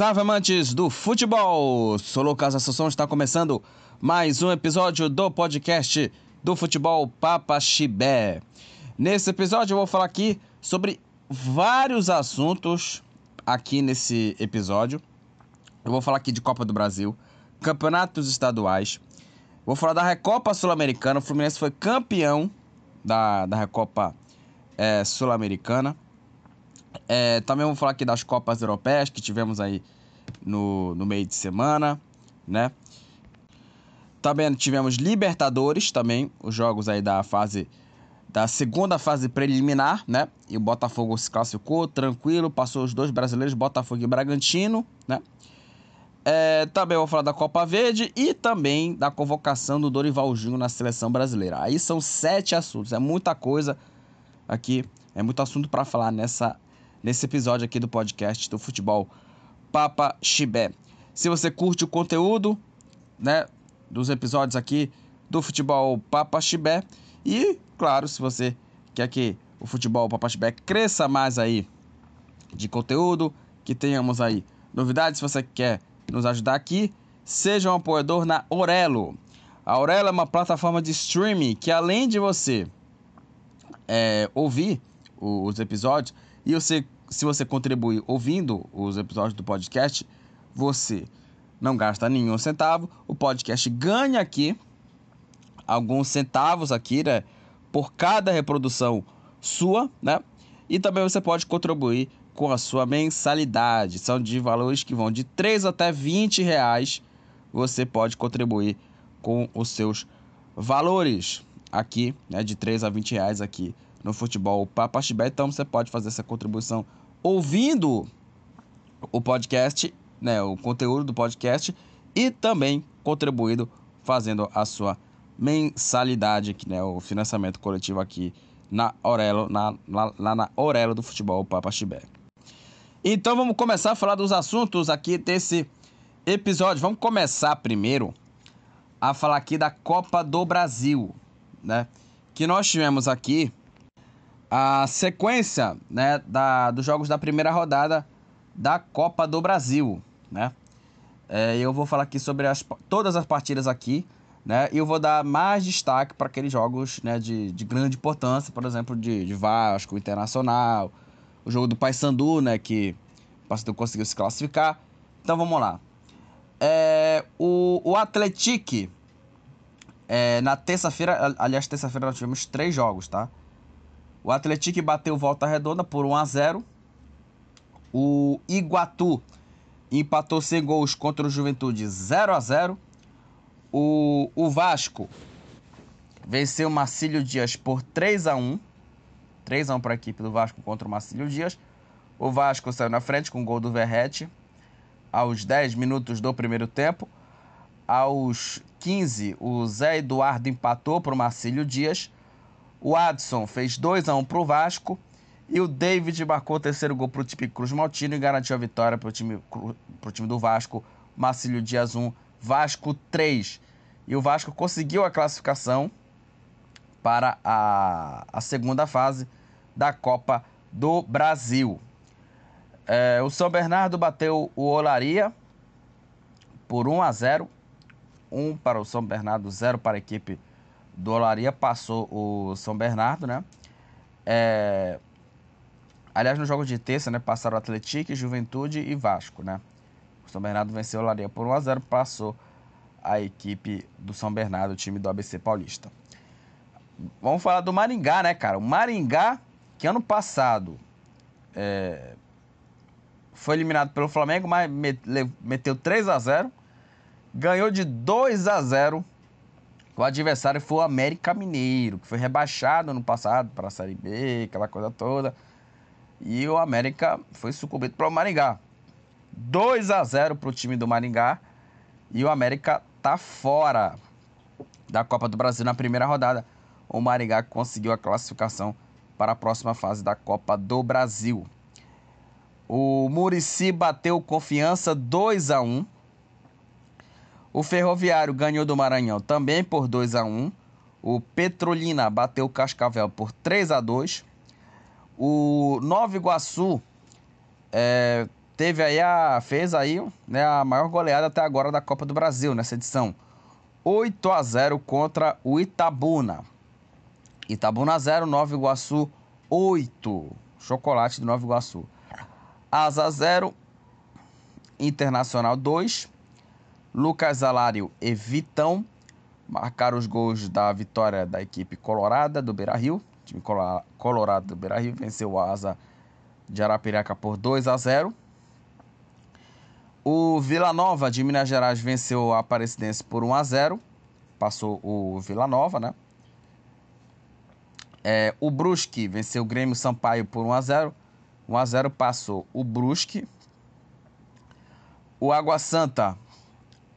Salve amantes do futebol! Sou Lucas Assunção, está começando mais um episódio do podcast do futebol Papa Chibé. Nesse episódio eu vou falar aqui sobre vários assuntos aqui nesse episódio. Eu vou falar aqui de Copa do Brasil, campeonatos estaduais. Vou falar da Recopa Sul-Americana. O Fluminense foi campeão da, da Recopa é, Sul-Americana. É, também vou falar aqui das Copas Europeias que tivemos aí no, no meio de semana, né? Também tivemos Libertadores, também, os jogos aí da fase da segunda fase preliminar, né? E o Botafogo se classificou tranquilo, passou os dois brasileiros, Botafogo e Bragantino, né? É, também vou falar da Copa Verde e também da convocação do Dorival Júnior na seleção brasileira. Aí são sete assuntos, é muita coisa aqui, é muito assunto para falar nessa nesse episódio aqui do podcast do futebol Papa Chibé. Se você curte o conteúdo, né, dos episódios aqui do futebol Papa Chibé e, claro, se você quer que o futebol Papa Chibé cresça mais aí de conteúdo, que tenhamos aí novidades, se você quer nos ajudar aqui, seja um apoiador na Orelo. A Orelo é uma plataforma de streaming que além de você é, ouvir os episódios, e você, se você contribuir ouvindo os episódios do podcast, você não gasta nenhum centavo. O podcast ganha aqui alguns centavos aqui, né? Por cada reprodução sua, né? E também você pode contribuir com a sua mensalidade. São de valores que vão de 3 até 20 reais. Você pode contribuir com os seus valores aqui, né? De 3 a 20 reais aqui no futebol Papa Chibé. Então você pode fazer essa contribuição ouvindo o podcast, né, o conteúdo do podcast e também contribuindo fazendo a sua mensalidade, né, o financiamento coletivo aqui na Aurelo, na, lá, lá na Aurelo do futebol Papa Chibé. Então vamos começar a falar dos assuntos aqui desse episódio. Vamos começar primeiro a falar aqui da Copa do Brasil, né? Que nós tivemos aqui a sequência né, da, dos jogos da primeira rodada da Copa do Brasil, né? É, eu vou falar aqui sobre as, todas as partidas aqui, né? E eu vou dar mais destaque para aqueles jogos né, de, de grande importância, por exemplo, de, de Vasco, Internacional, o jogo do Paysandu, né? Que o Paysandu conseguiu se classificar. Então vamos lá. É, o, o Atletique, é, na terça-feira, aliás, terça-feira nós tivemos três jogos, tá? O Atlético bateu Volta Redonda por 1 a 0. O Iguatu empatou sem gols contra o Juventude 0 a 0. O, o Vasco venceu o Marcílio Dias por 3 a 1. 3 a 1 para a equipe do Vasco contra o Marcílio Dias. O Vasco saiu na frente com o gol do Verrete aos 10 minutos do primeiro tempo. Aos 15, o Zé Eduardo empatou para o Marcílio Dias. O Adson fez 2 a 1 para o Vasco. E o David marcou o terceiro gol para o time Cruz Maltino e garantiu a vitória para o time, time do Vasco. Marcílio Dias 1, Vasco 3. E o Vasco conseguiu a classificação para a, a segunda fase da Copa do Brasil. É, o São Bernardo bateu o Olaria por 1 a 0. 1 para o São Bernardo, 0 para a equipe do Olaria passou o São Bernardo, né? É... Aliás, nos jogos de terça, né? Passaram Atlético, Juventude e Vasco, né? O São Bernardo venceu o Olaria por 1x0, passou a equipe do São Bernardo, o time do ABC Paulista. Vamos falar do Maringá, né, cara? O Maringá, que ano passado é... foi eliminado pelo Flamengo, mas meteu 3 a 0 ganhou de 2 a 0 o adversário foi o América Mineiro, que foi rebaixado no passado para a Série B, aquela coisa toda. E o América foi sucumbido para o Maringá. 2 a 0 para o time do Maringá. E o América tá fora da Copa do Brasil na primeira rodada. O Maringá conseguiu a classificação para a próxima fase da Copa do Brasil. O Murici bateu confiança 2 a 1 o Ferroviário ganhou do Maranhão também por 2 a 1 O Petrolina bateu o Cascavel por 3 a 2 O Nova Iguaçu é, teve aí a fez aí, né, a maior goleada até agora da Copa do Brasil nessa edição. 8 a 0 contra o Itabuna. Itabuna 0, Nova Iguaçu 8. Chocolate do Nova Iguaçu. Asa 0, Internacional 2. Lucas Alário e Vitão marcaram os gols da vitória da equipe colorada do Beira-Rio. O time colorado do Beira-Rio venceu o Asa de Arapiraca por 2 a 0. O Vila Nova de Minas Gerais venceu a Aparecidense por 1 a 0. Passou o Vila Nova, né? É, o Brusque venceu o Grêmio Sampaio por 1 a 0. 1 a 0 passou o Brusque. O Água Santa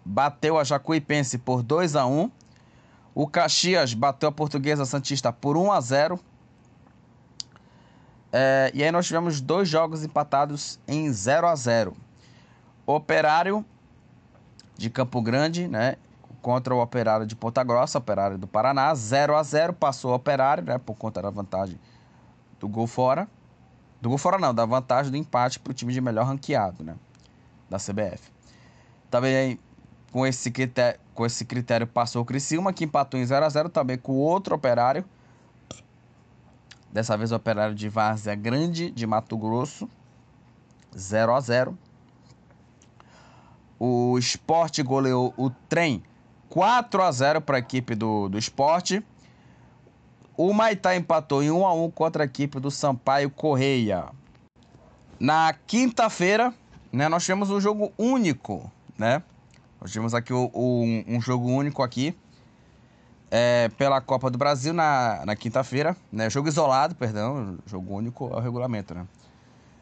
bateu a Jacuipense por 2 a 1. O Caxias bateu a Portuguesa Santista por 1 a 0. É, e aí nós tivemos dois jogos empatados em 0 a 0. Operário de Campo Grande, né? Contra o Operário de Ponta Grossa, Operário do Paraná, 0 a 0 passou o Operário, né? Por conta da vantagem do gol fora. Do gol fora não, da vantagem do empate para o time de melhor ranqueado, né? Da CBF. Também com esse critério, com esse critério passou o Criciúma, que empatou em 0 a 0 também com outro Operário. Dessa vez o Operário de Várzea Grande, de Mato Grosso, 0 a 0 o Sport goleou o Trem 4 a 0 para a equipe do, do Sport. O Maitá empatou em 1 a 1 contra a equipe do Sampaio Correia. Na quinta-feira, né, nós tivemos um jogo único, né? Nós tivemos aqui o, o, um jogo único aqui é, pela Copa do Brasil na, na quinta-feira, né? Jogo isolado, perdão, jogo único é o regulamento, né?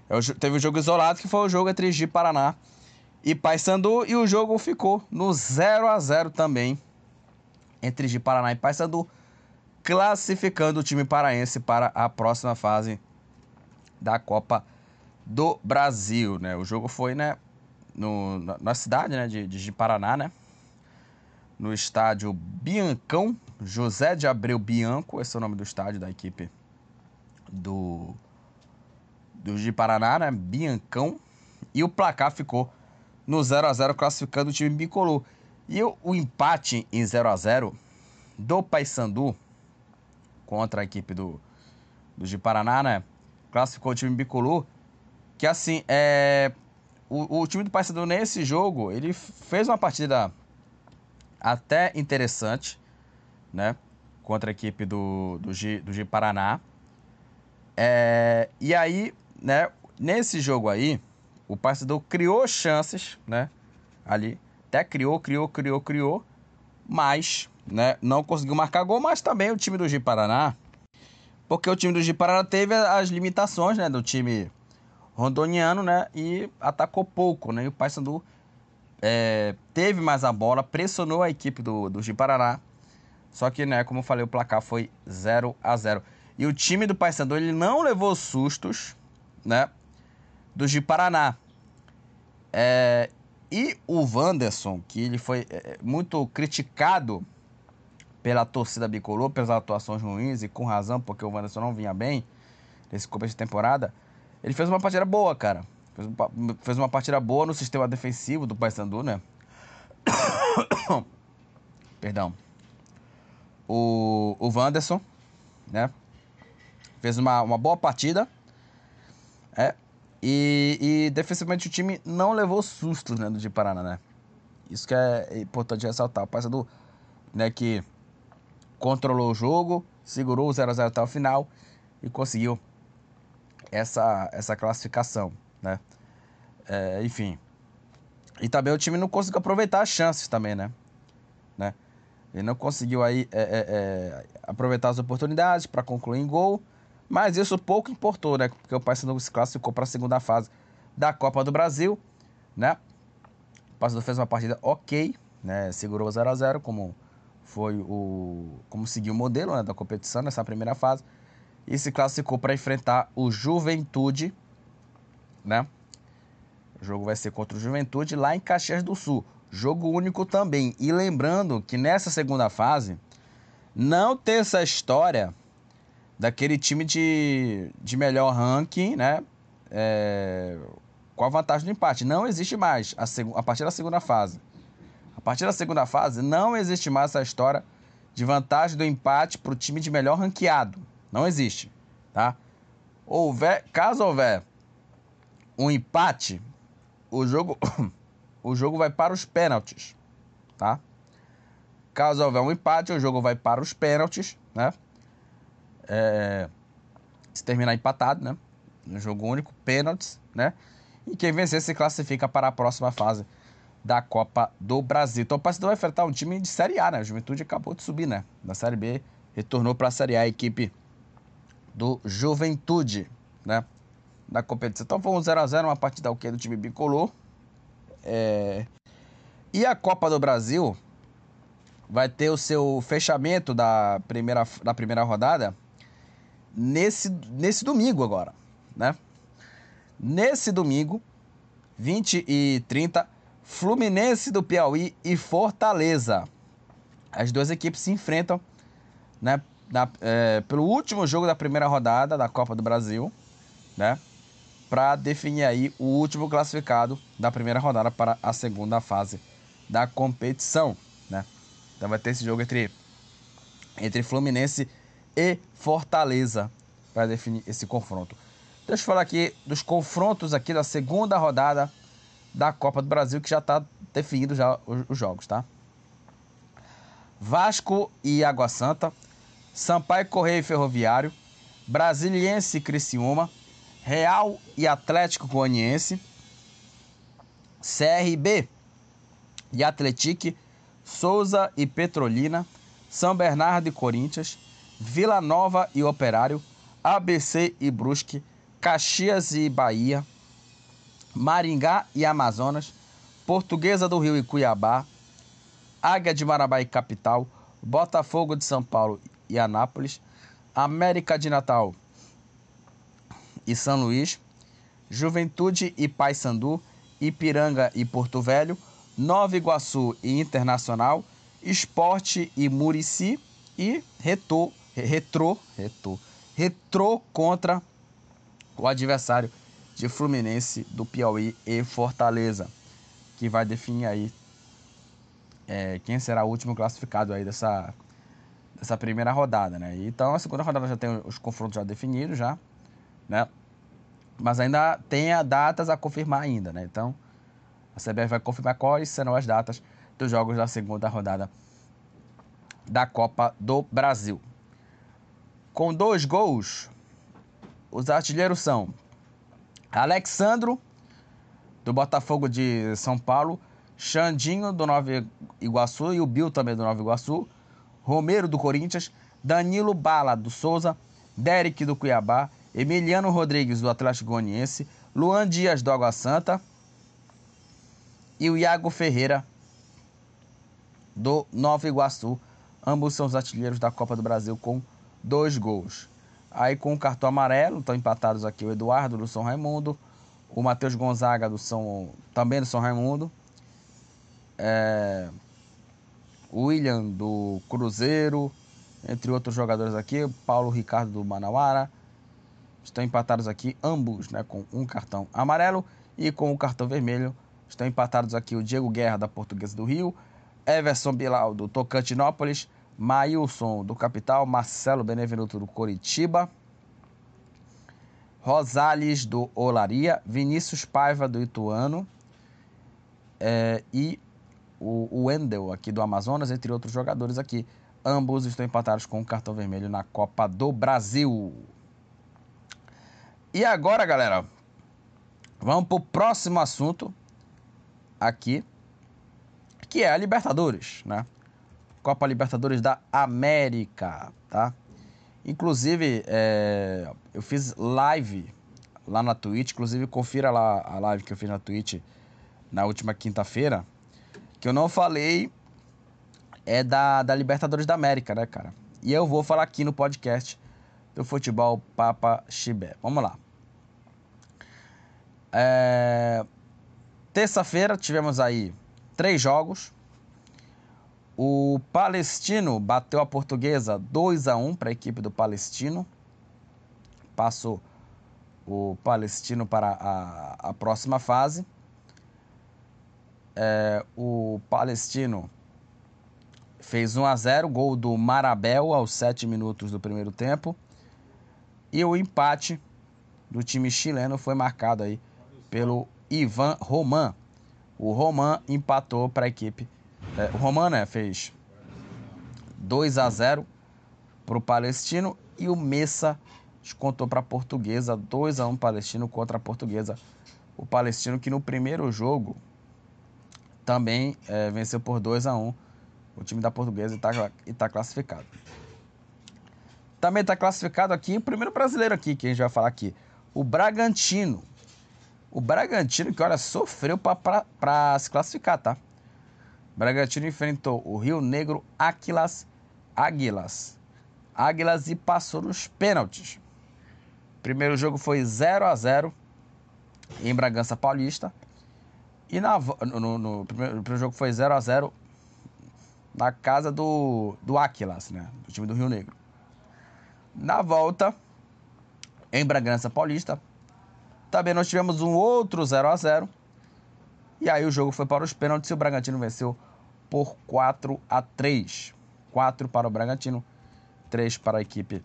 É teve o jogo isolado que foi o jogo entre Gi Paraná e Paysandu e o jogo ficou no 0 a 0 também entre de Paraná e Paysandu, classificando o time paraense para a próxima fase da Copa do Brasil, né? O jogo foi, né, no, na cidade, né, de, de Paraná, né? No estádio Biancão, José de Abreu Bianco, esse é o nome do estádio da equipe do do de Paraná, né? Biancão. E o placar ficou no 0 a 0 classificando o time bicolor. E o, o empate em 0 a 0 do Paysandu contra a equipe do, do de Paraná, né? Classificou o time bicolor. Que assim, é, o, o time do Paysandu nesse jogo, ele fez uma partida até interessante, né? Contra a equipe do, do, G, do G Paraná. É, e aí, né? Nesse jogo aí, o Paysandu criou chances, né? Ali, até criou, criou, criou, criou, mas, né? Não conseguiu marcar gol, mas também o time do Ji-Paraná, porque o time do Ji-Paraná teve as limitações, né? Do time rondoniano, né? E atacou pouco, né? E o Paysandu é, teve mais a bola, pressionou a equipe do, do Ji-Paraná, só que, né? Como eu falei, o placar foi 0 a 0 E o time do Paysandu, ele não levou sustos, né? do de Paraná. É, e o Wanderson, que ele foi é, muito criticado pela torcida bicolor, pelas atuações ruins, e com razão, porque o Wanderson não vinha bem nesse começo de temporada, ele fez uma partida boa, cara. Fez, fez uma partida boa no sistema defensivo do Paysandu, né? Perdão. O, o Wanderson, né? Fez uma, uma boa partida. É, e, e defensivamente o time não levou sustos né, do de Paraná, né? Isso que é importante ressaltar. O Paysandu, né, que controlou o jogo, segurou o 0x0 até o final e conseguiu essa, essa classificação, né? É, enfim. E também o time não conseguiu aproveitar as chances também, né? né? Ele não conseguiu aí é, é, é aproveitar as oportunidades para concluir em gol mas isso pouco importou, né? Porque o Paysandu se classificou para a segunda fase da Copa do Brasil, né? O Paysandu fez uma partida ok, né? Segurou 0 a 0 como foi o como seguiu o modelo né, da competição nessa primeira fase e se classificou para enfrentar o Juventude, né? O jogo vai ser contra o Juventude lá em Caxias do Sul. Jogo único também. E lembrando que nessa segunda fase não tem essa história daquele time de, de melhor ranking, né? É, com a vantagem do empate. Não existe mais a, a partir da segunda fase. A partir da segunda fase, não existe mais essa história de vantagem do empate para o time de melhor ranqueado. Não existe, tá? Houver, caso houver um empate, o jogo, o jogo vai para os pênaltis, tá? Caso houver um empate, o jogo vai para os pênaltis, né? É, se terminar empatado, né? No jogo único, pênaltis, né? E quem vencer se classifica para a próxima fase da Copa do Brasil. Então o Paysandu vai enfrentar um time de Série A, né? A Juventude acabou de subir, né? Da Série B, retornou para a Série A, a equipe do Juventude, né? Da competição. Então foi um 0x0, uma partida ok do time bicolor. É... E a Copa do Brasil vai ter o seu fechamento da primeira, da primeira rodada nesse, nesse domingo agora, né? Nesse domingo, 20 e 30, Fluminense do Piauí e Fortaleza. As duas equipes se enfrentam né, na, é, pelo último jogo da primeira rodada da Copa do Brasil, né? Para definir aí o último classificado da primeira rodada para a segunda fase da competição, né? Então vai ter esse jogo entre, entre Fluminense e Fortaleza para definir esse confronto. Deixa eu falar aqui dos confrontos aqui da segunda rodada da Copa do Brasil, que já está definido já os, os, jogos, tá? Vasco e Água Santa, Sampaio Correio e Ferroviário, Brasiliense e Criciúma, Real e Atlético Goianiense, CRB e Atletique, Souza e Petrolina, São Bernardo e Corinthians, Vila Nova e Operário, ABC e Brusque, Caxias e Bahia, Maringá e Amazonas, Portuguesa do Rio e Cuiabá, Águia de Marabá e Capital, Botafogo de São Paulo e Anápolis, América de Natal e São Luís, Juventude e Paysandu, Ipiranga e Porto Velho, Nova Iguaçu e Internacional, Esporte e Murici e Retro, Retro, Retro, Retro contra o adversário de Fluminense do Piauí e Fortaleza, que vai definir aí é, quem será o último classificado aí dessa, dessa primeira rodada, né? Então a segunda rodada já tem os confrontos já definidos já, né? Mas ainda tem a datas a confirmar ainda, né? Então a CBF vai confirmar quais serão as datas dos jogos da segunda rodada da Copa do Brasil. Com dois gols, os artilheiros são Alexandro, do Botafogo de São Paulo, Xandinho, do Nova Iguaçu, e o Bill também do Nova Iguaçu, Romero, do Corinthians, Danilo Bala, do Souza, Derek, do Cuiabá, Emiliano Rodrigues, do Atlético Goianiense, Luan Dias, do Água Santa e o Iago Ferreira, do Nova Iguaçu. Ambos são os artilheiros da Copa do Brasil com dois gols. Aí com o cartão amarelo, estão empatados aqui o Eduardo do São Raimundo, o Matheus Gonzaga do São, também do São Raimundo, é, William do Cruzeiro, entre outros jogadores aqui, Paulo Ricardo do Manauara, estão empatados aqui ambos, né, com um cartão amarelo e com o um cartão vermelho. Estão empatados aqui o Diego Guerra da Portuguesa do Rio, Everson Bilal do Tocantinópolis, Maílson, do Capital, Marcelo Benevenuto, do Coritiba, Rosales, do Olaria, Vinícius Paiva, do Ituano, é, e o, Wendel, aqui do Amazonas, entre outros jogadores aqui. Ambos estão empatados com o cartão vermelho na Copa do Brasil. E agora, galera, vamos para o próximo assunto aqui, que é a Libertadores, né? Copa Libertadores da América, tá? Inclusive, é, eu fiz live lá na Twitch, inclusive confira lá a live que eu fiz na Twitch na última quinta-feira, que eu não falei é da, da Libertadores da América, né, cara? E eu vou falar aqui no podcast do Futebol Papa Chibé. Vamos lá. É... Terça-feira tivemos aí três jogos. O Palestino bateu a Portuguesa 2 a 1 para a equipe do Palestino. Passou o Palestino para a, a próxima fase. É, o Palestino fez 1 a 0 gol do Marabel aos 7 minutos do primeiro tempo. E o empate do time chileno foi marcado aí pelo Ivan Roman. O Roman empatou para a equipe. É, o Roman né, fez 2 a 0 para o Palestino e o Messa descontou para a Portuguesa 2 a 1 Palestino contra a Portuguesa. O Palestino que no primeiro jogo também é, venceu por 2 a 1 o time da Portuguesa e está tá classificado. Também está classificado aqui o primeiro brasileiro aqui que a gente vai falar aqui, o Bragantino. O Bragantino que olha sofreu para se classificar, tá? O Bragantino enfrentou o Rio Negro Águilas Águilas Águilas e passou nos pênaltis. Primeiro jogo foi 0 a 0 em Bragança Paulista. E na, no, no, primeiro, no primeiro jogo foi 0 a 0 na casa do, do Áquilas, né? Do time do Rio Negro. Na volta, em Bragança Paulista, também nós tivemos um outro 0 a 0 E aí o jogo foi para os pênaltis e o Bragantino venceu por 4 a 3 4 para o Bragantino, 3 para a equipe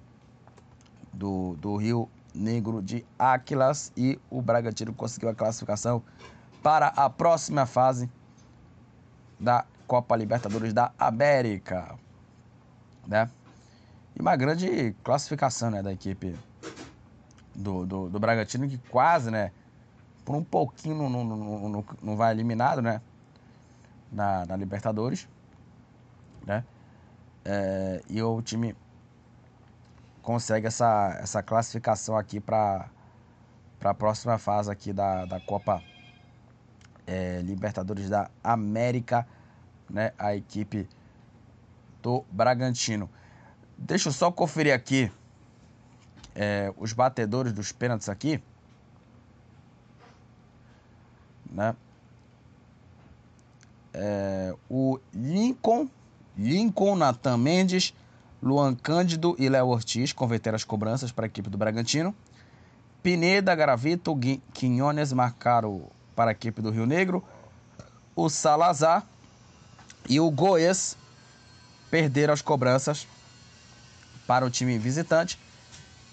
do, do Rio Negro de Áquilas. E o Bragantino conseguiu a classificação para a próxima fase da Copa Libertadores da América, né? E uma grande classificação, né, da equipe do, do, do Bragantino, que quase, né, por um pouquinho não, não, não, não vai eliminado, né, na, na Libertadores, né? É, e o time consegue essa, essa classificação aqui para a próxima fase aqui da, da Copa é, Libertadores da América né, a equipe do Bragantino. Deixa eu só conferir aqui é, os batedores dos pênaltis aqui. Né? É, o Lincoln, Lincoln, Natan Mendes, Luan Cândido e Léo Ortiz converteram as cobranças para a equipe do Bragantino. Pineda, Gravito, Quinones marcaram para a equipe do Rio Negro. O Salazar e o Goiás perderam as cobranças para o time visitante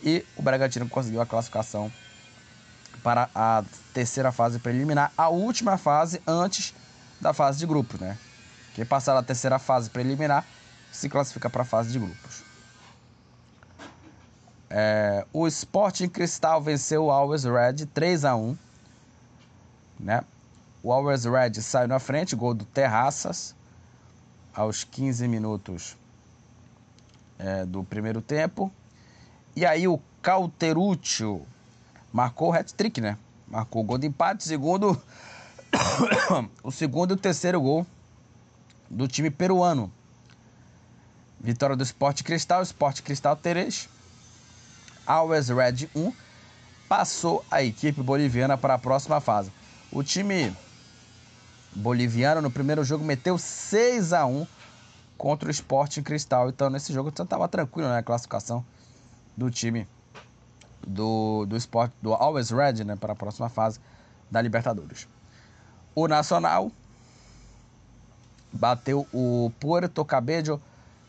e o Bragantino conseguiu a classificação para a terceira fase preliminar, a última fase antes da fase de grupos, né? Quem passar a terceira fase preliminar se classifica para a fase de grupos. É, o Sporting Cristal venceu o Always Red 3 a 1 né? O Always Red saiu na frente, gol do Terraças aos 15 minutos é, do primeiro tempo. E aí o Cauteruccio marcou o hat-trick, né? Marcou o gol de empate, segundo o segundo e o terceiro gol do time peruano. Vitória do Sport Cristal, Sport Cristal 3, Always Red 1, passou a equipe boliviana para a próxima fase. O time boliviano no primeiro jogo meteu 6 a 1 contra o Sporting Cristal. Então nesse jogo estava tranquilo né, a classificação do time do, do Sport, do Always Red né, para a próxima fase da Libertadores. O Nacional bateu o Puerto Cabello,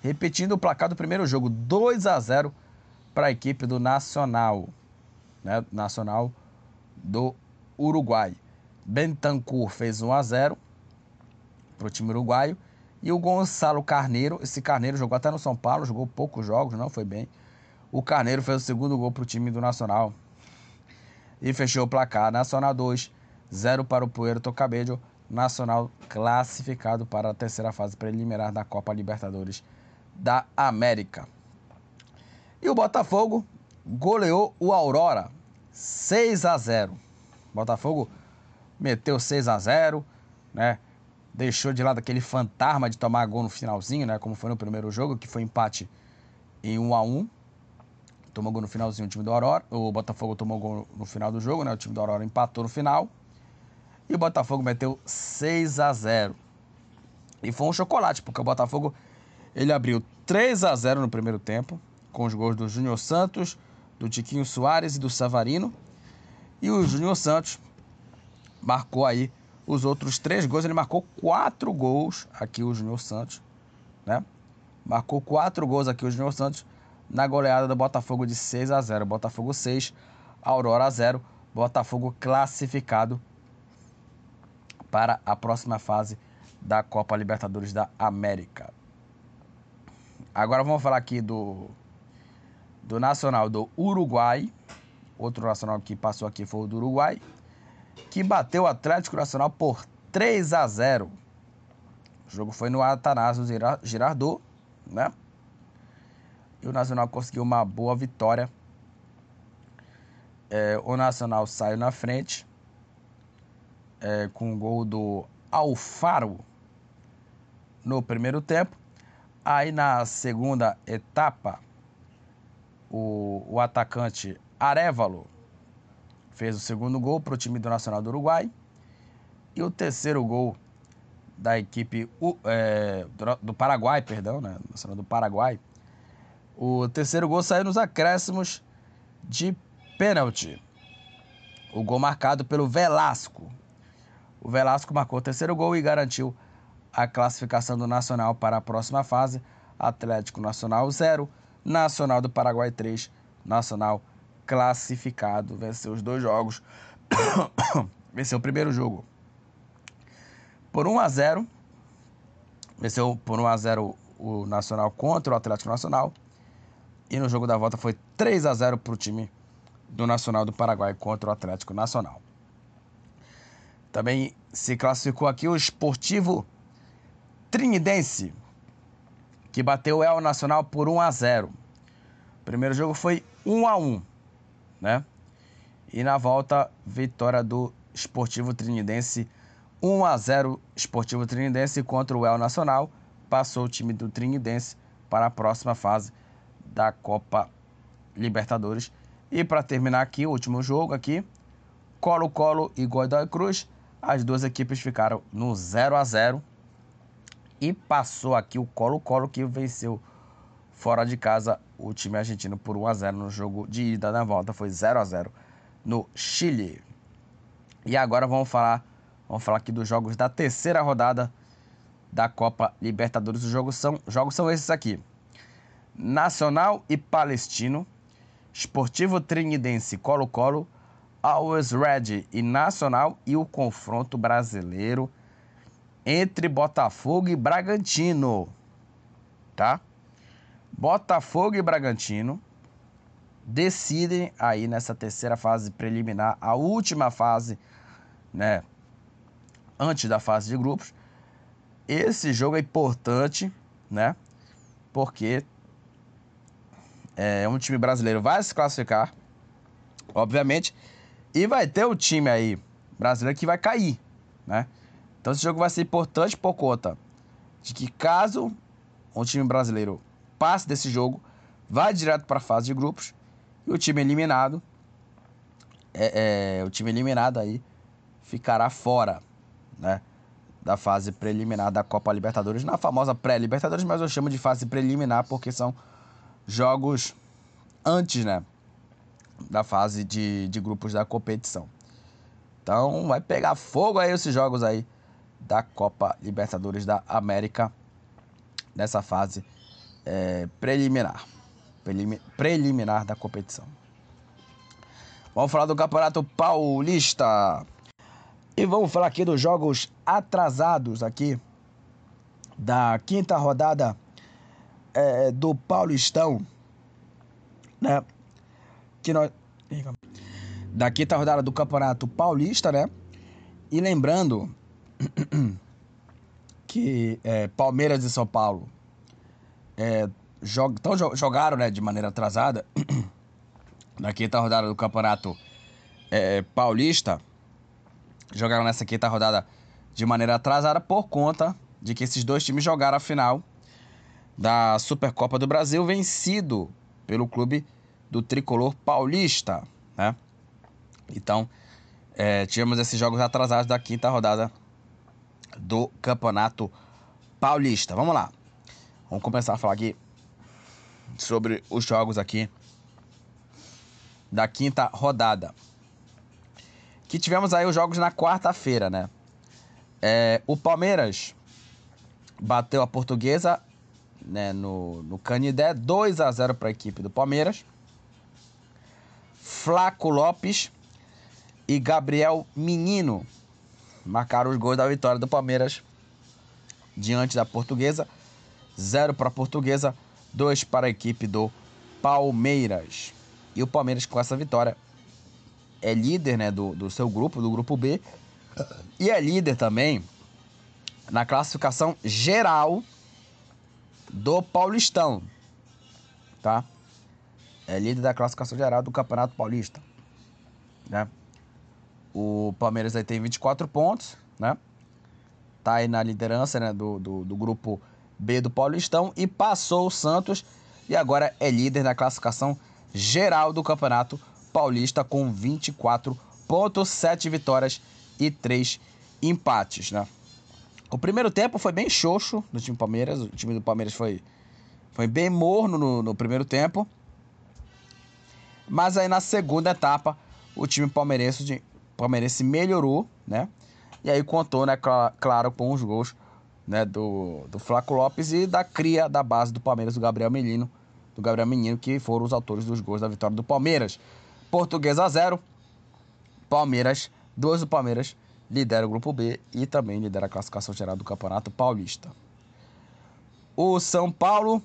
repetindo o placar do primeiro jogo, 2 a 0 para a equipe do Nacional, né, Nacional do Uruguai. Bentancur fez 1 a 0 para o time uruguaio. E o Gonçalo Carneiro, esse Carneiro jogou até no São Paulo, jogou poucos jogos, não foi bem. O Carneiro fez o segundo gol para o time do Nacional. E fechou o placar. Nacional 2, 0 para o Puerto Cabello. Nacional classificado para a terceira fase preliminar da Copa Libertadores da América. E o Botafogo goleou o Aurora 6 a 0. Botafogo meteu 6 a 0, né? Deixou de lado aquele fantasma de tomar gol no finalzinho, né? Como foi no primeiro jogo, que foi empate em 1 a 1. Tomou gol no finalzinho o time do Aurora. O Botafogo tomou gol no final do jogo, né? O time do Aurora empatou no final. E o Botafogo meteu 6 a 0. E foi um chocolate, porque o Botafogo ele abriu 3 a 0 no primeiro tempo, com os gols do Júnior Santos, do Tiquinho Soares e do Savarino. E o Júnior Santos marcou aí os outros três gols. Ele marcou quatro gols aqui, o Júnior Santos, né? Marcou quatro gols aqui, o Júnior Santos, na goleada do Botafogo de 6 a 0 Botafogo 6, Aurora 0. Botafogo classificado para a próxima fase da Copa Libertadores da América. Agora vamos falar aqui do, do Nacional do Uruguai. Outro nacional que passou aqui foi o do Uruguai, que bateu o Atlético Nacional por 3 a 0. O jogo foi no Atanásio Girardot, né? E o Nacional conseguiu uma boa vitória. É, o Nacional saiu na frente é, com o gol do Alfaro no primeiro tempo. Aí na segunda etapa, o, o atacante Arevalo fez o segundo gol para o time do Nacional do Uruguai. E o terceiro gol da equipe é, do, Paraguai, perdão, né? Nacional do Paraguai. O terceiro gol saiu nos acréscimos de pênalti. O gol marcado pelo Velasco. O Velasco marcou o terceiro gol e garantiu a classificação do Nacional para a próxima fase. Atlético Nacional 0, Nacional do Paraguai 3, Nacional classificado, venceu os dois jogos. venceu o primeiro jogo por 1 a 0. Venceu por 1 a 0 o Nacional contra o Atlético Nacional. E no jogo da volta foi 3 a 0 para o time do Nacional do Paraguai contra o Atlético Nacional. Também se classificou aqui o Esportivo Trinidense, que bateu o El Nacional por 1 a 0. O primeiro jogo foi 1 a 1, né? E na volta, vitória do Esportivo Trinidense 1 a 0 Esportivo Trinidense contra o El Nacional. Passou o time do Trinidense para a próxima fase da Copa Libertadores. E para terminar aqui, o último jogo aqui, Colo-Colo e Godoy Cruz. As duas equipes ficaram no 0 a 0 e passou aqui o Colo-Colo que venceu fora de casa o time argentino por 1 a 0 no jogo de ida na volta foi 0 a 0 no Chile. E agora vamos falar, vamos falar aqui dos jogos da terceira rodada da Copa Libertadores. Os jogos são, jogos são esses aqui: Nacional e Palestino, Esportivo Trinidense Colo-Colo, Always Red e Nacional e o confronto brasileiro entre Botafogo e Bragantino, tá? Botafogo e Bragantino decidem aí nessa terceira fase preliminar, a última fase, né, antes da fase de grupos. Esse jogo é importante, né? Porque é um time brasileiro vai se classificar, obviamente, e vai ter um time aí brasileiro que vai cair, né? Então esse jogo vai ser importante por conta de que caso um time brasileiro passe desse jogo, vai direto para a fase de grupos e o time eliminado, é, é, o time eliminado aí ficará fora, né, da fase preliminar da Copa Libertadores, na famosa pré-Libertadores, mas eu chamo de fase preliminar porque são jogos antes, né, da fase de, de grupos da competição. Então vai pegar fogo aí esses jogos aí da Copa Libertadores da América nessa fase é, preliminar. Preliminar da competição. Vamos falar do Campeonato Paulista. E vamos falar aqui dos jogos atrasados aqui da quinta rodada é, do Paulistão, né? Que nós da quinta rodada do Campeonato Paulista, né? E lembrando que é, Palmeiras e São Paulo é, jog, tão, jogaram né, de maneira atrasada na quinta rodada do Campeonato é, Paulista. Jogaram nessa quinta rodada de maneira atrasada por conta de que esses dois times jogaram a final da Supercopa do Brasil, vencido pelo clube do tricolor paulista, né? Então, é, tivemos esses jogos atrasados da quinta rodada do Campeonato Paulista. Vamos lá. Vamos começar a falar aqui sobre os jogos aqui da quinta rodada. que tivemos aí os jogos na quarta-feira, né? É, o Palmeiras bateu a Portuguesa né, no, no Canidé, 2 a 0 para a equipe do Palmeiras. Flaco Lopes e Gabriel Menino marcaram os gols da vitória do Palmeiras diante da Portuguesa. 0 para a Portuguesa, 2 para a equipe do Palmeiras. E o Palmeiras com essa vitória é líder né, do, do seu grupo, do grupo B. E é líder também na classificação geral do Paulistão. Tá? É líder da classificação geral do Campeonato Paulista. Né? O Palmeiras aí tem 24 pontos, né? Tá aí na liderança né, do, do, do grupo B do Paulistão e passou o Santos e agora é líder na classificação geral do Campeonato Paulista com 24 pontos, 7 vitórias e 3 empates, né? O primeiro tempo foi bem xoxo do time do Palmeiras. O time do Palmeiras foi, foi bem morno no, no primeiro tempo. Mas aí na segunda etapa, o time palmeirense, palmeirense melhorou, né? E aí contou, né, claro, com os gols né, do, do Flaco Lopes e da cria da base do Palmeiras, do Gabriel Menino, do Gabriel Menino, que foram os autores dos gols da vitória do Palmeiras. Portuguesa 0, Palmeiras 2 do Palmeiras, lidera o grupo B e também lidera a classificação geral do Campeonato Paulista. O São Paulo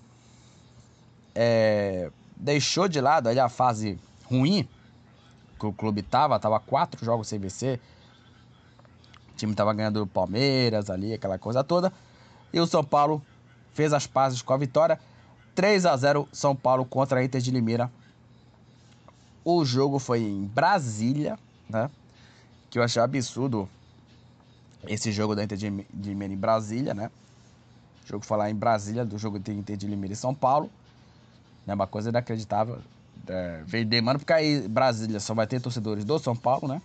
é, deixou de lado ali a fase ruim que o clube tava, tava quatro jogos sem vencer. Time tava ganhando o Palmeiras ali, aquela coisa toda. E o São Paulo fez as pazes com a vitória. 3 a 0 São Paulo contra a Inter de Limeira. O jogo foi em Brasília, né? que eu achei absurdo esse jogo da Inter de Limeira em Brasília, né? O jogo falar em Brasília, do jogo de Inter de Limeira e São Paulo. Né? Uma coisa inacreditável. É, vender, mano, porque aí Brasília só vai ter torcedores do São Paulo, né?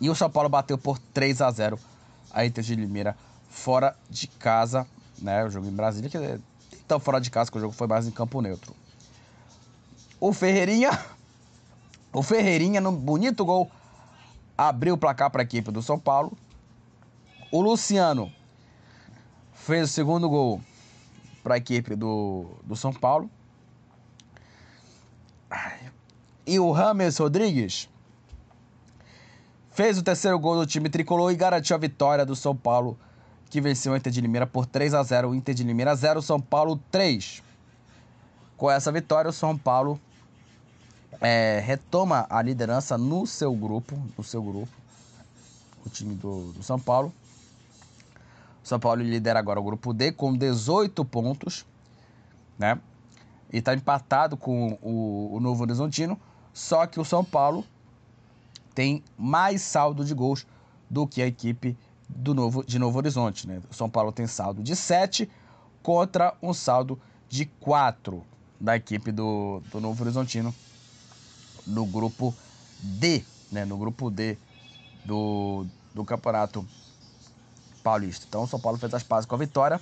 E o São Paulo bateu por 3 a 0 a Inter de Limeira fora de casa, né? O jogo em Brasília, que é tão fora de casa que o jogo foi mais em campo neutro. O Ferreirinha o Ferreirinha, no bonito gol, abriu o placar para a equipe do São Paulo. O Luciano fez o segundo gol para a equipe do, do São Paulo. E o Rames Rodrigues fez o terceiro gol do time tricolor e garantiu a vitória do São Paulo, que venceu o Inter de Limeira por 3 a 0 Inter de Limeira 0, São Paulo 3. Com essa vitória, o São Paulo é, retoma a liderança no seu grupo, no seu grupo, o time do, do São Paulo. O São Paulo lidera agora o grupo D com 18 pontos, né? E está empatado com o, o Novo Horizontino, só que o São Paulo tem mais saldo de gols do que a equipe do Novo, de Novo Horizonte, né? O São Paulo tem saldo de 7 contra um saldo de 4 da equipe do, do Novo Horizontino no grupo D, né? No grupo D do, do Campeonato Paulista. Então o São Paulo fez as pazes com a vitória.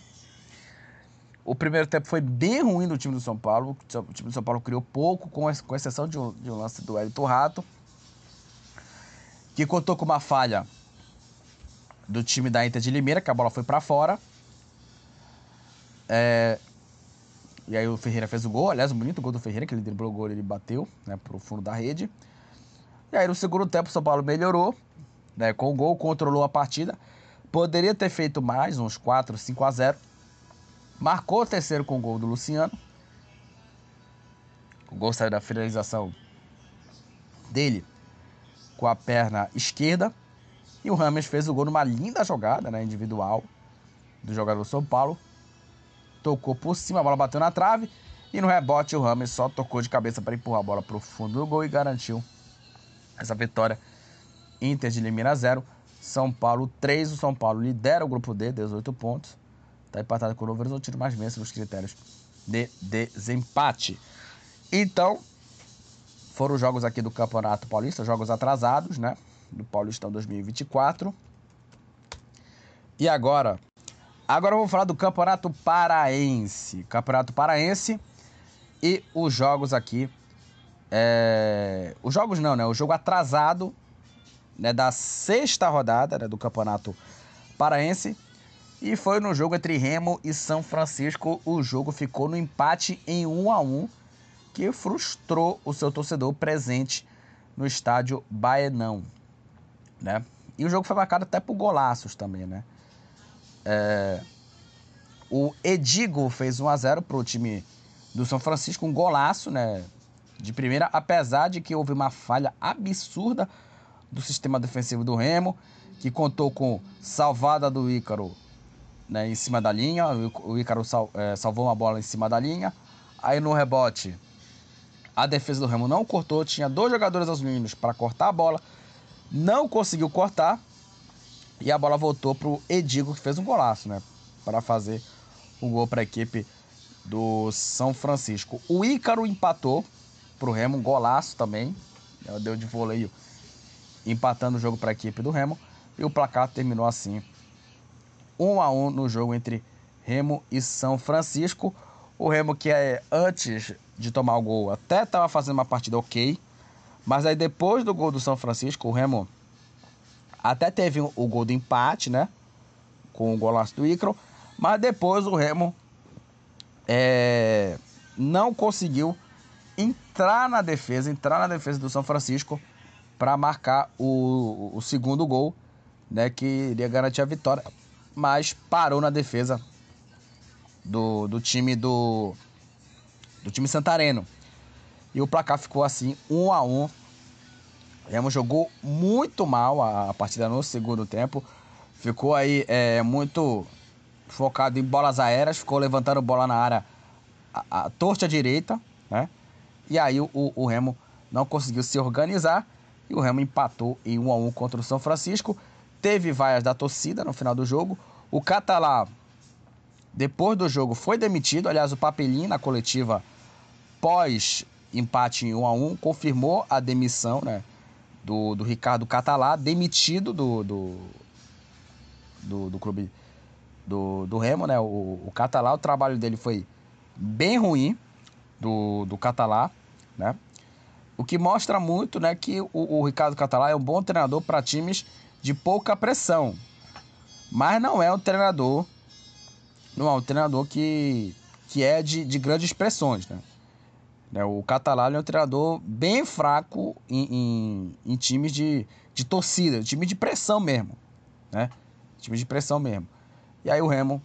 O primeiro tempo foi bem ruim do time do São Paulo. O time do São Paulo criou pouco, com, com exceção de um, de um lance do Elton Rato, que contou com uma falha do time da Inter de Limeira, que a bola foi para fora. É, e aí o Ferreira fez o gol, aliás, um bonito gol do Ferreira, que ele driblou o gol, ele bateu, né, pro fundo da rede. E aí no segundo tempo o São Paulo melhorou, né, com o gol, controlou a partida. Poderia ter feito mais, uns 4, 5 a 0. Marcou o terceiro com o gol do Luciano. O gol saiu da finalização dele com a perna esquerda. E o Rames fez o gol numa linda jogada né, individual do jogador São Paulo tocou por cima, a bola bateu na trave e no rebote o Rames só tocou de cabeça para empurrar a bola para o fundo do gol e garantiu essa vitória. Inter de Limeira 0, São Paulo 3. O São Paulo lidera o grupo D, 18 pontos. Está empatado com o Novo Horizontino, mas vence nos critérios de desempate. Então, foram os jogos aqui do Campeonato Paulista, jogos atrasados, né? Do Paulistão 2024. E agora, Agora vamos falar do Campeonato Paraense. Campeonato Paraense e os jogos aqui É, os jogos não, né? O jogo atrasado né, da sexta rodada né, do Campeonato Paraense. E foi no jogo entre Remo e São Francisco. O jogo ficou no empate em 1 a 1 que frustrou o seu torcedor presente no estádio Baenão. Né? E o jogo foi marcado até por golaços também, né? É... O Edigo fez 1 a 0 para o time do São Francisco, um golaço, né? De primeira, apesar de que houve uma falha absurda do sistema defensivo do Remo, que contou com salvada do Ícaro né, em cima da linha. O Ícaro sal, é, salvou uma bola em cima da linha. Aí no rebote, a defesa do Remo não cortou. Tinha dois jogadores azulinos para cortar a bola. Não conseguiu cortar. E a bola voltou para o Edigo, que fez um golaço, né? Para fazer o gol para a equipe do São Francisco. O Ícaro empatou para o Remo, um golaço também. Deu de voleio empatando o jogo para a equipe do Remo. E o placar terminou assim: 1 a 1 no jogo entre Remo e São Francisco. O Remo que é antes de tomar o gol até estava fazendo uma partida ok, mas aí depois do gol do São Francisco, o Remo até teve o gol do empate, né? Com o golaço do Icaro, mas depois o Remo é, não conseguiu entrar na defesa, entrar na defesa do São Francisco para marcar o, o segundo gol, né, que iria garantir a vitória, mas parou na defesa do, do time do do time santareno. E o placar ficou assim, 1 um a 1. Um. Remo jogou muito mal a, a partida no segundo tempo. Ficou aí é, muito focado em bolas aéreas, ficou levantando bola na área a, a torta direita, né? E aí o, o Remo não conseguiu se organizar e o Remo empatou em 1 a 1 contra o São Francisco. Teve vaias da torcida no final do jogo. O Catalá, depois do jogo, foi demitido. Aliás, o Papelinho, na coletiva pós empate em 1 a 1 confirmou a demissão né, do, do Ricardo Catalá, demitido do, do, do, do clube do, do Remo. Né, o, o Catalá, o trabalho dele foi bem ruim do, do Catalá. Né? O que mostra muito né, que o, o Ricardo Catalá é um bom treinador para times de pouca pressão. Mas não é um treinador. Não é um treinador que, que é de, de grandes pressões. Né? Né o Catalá é um treinador bem fraco em, em, em times de, de torcida, time de pressão mesmo. Né? Time de pressão mesmo. E aí o Remo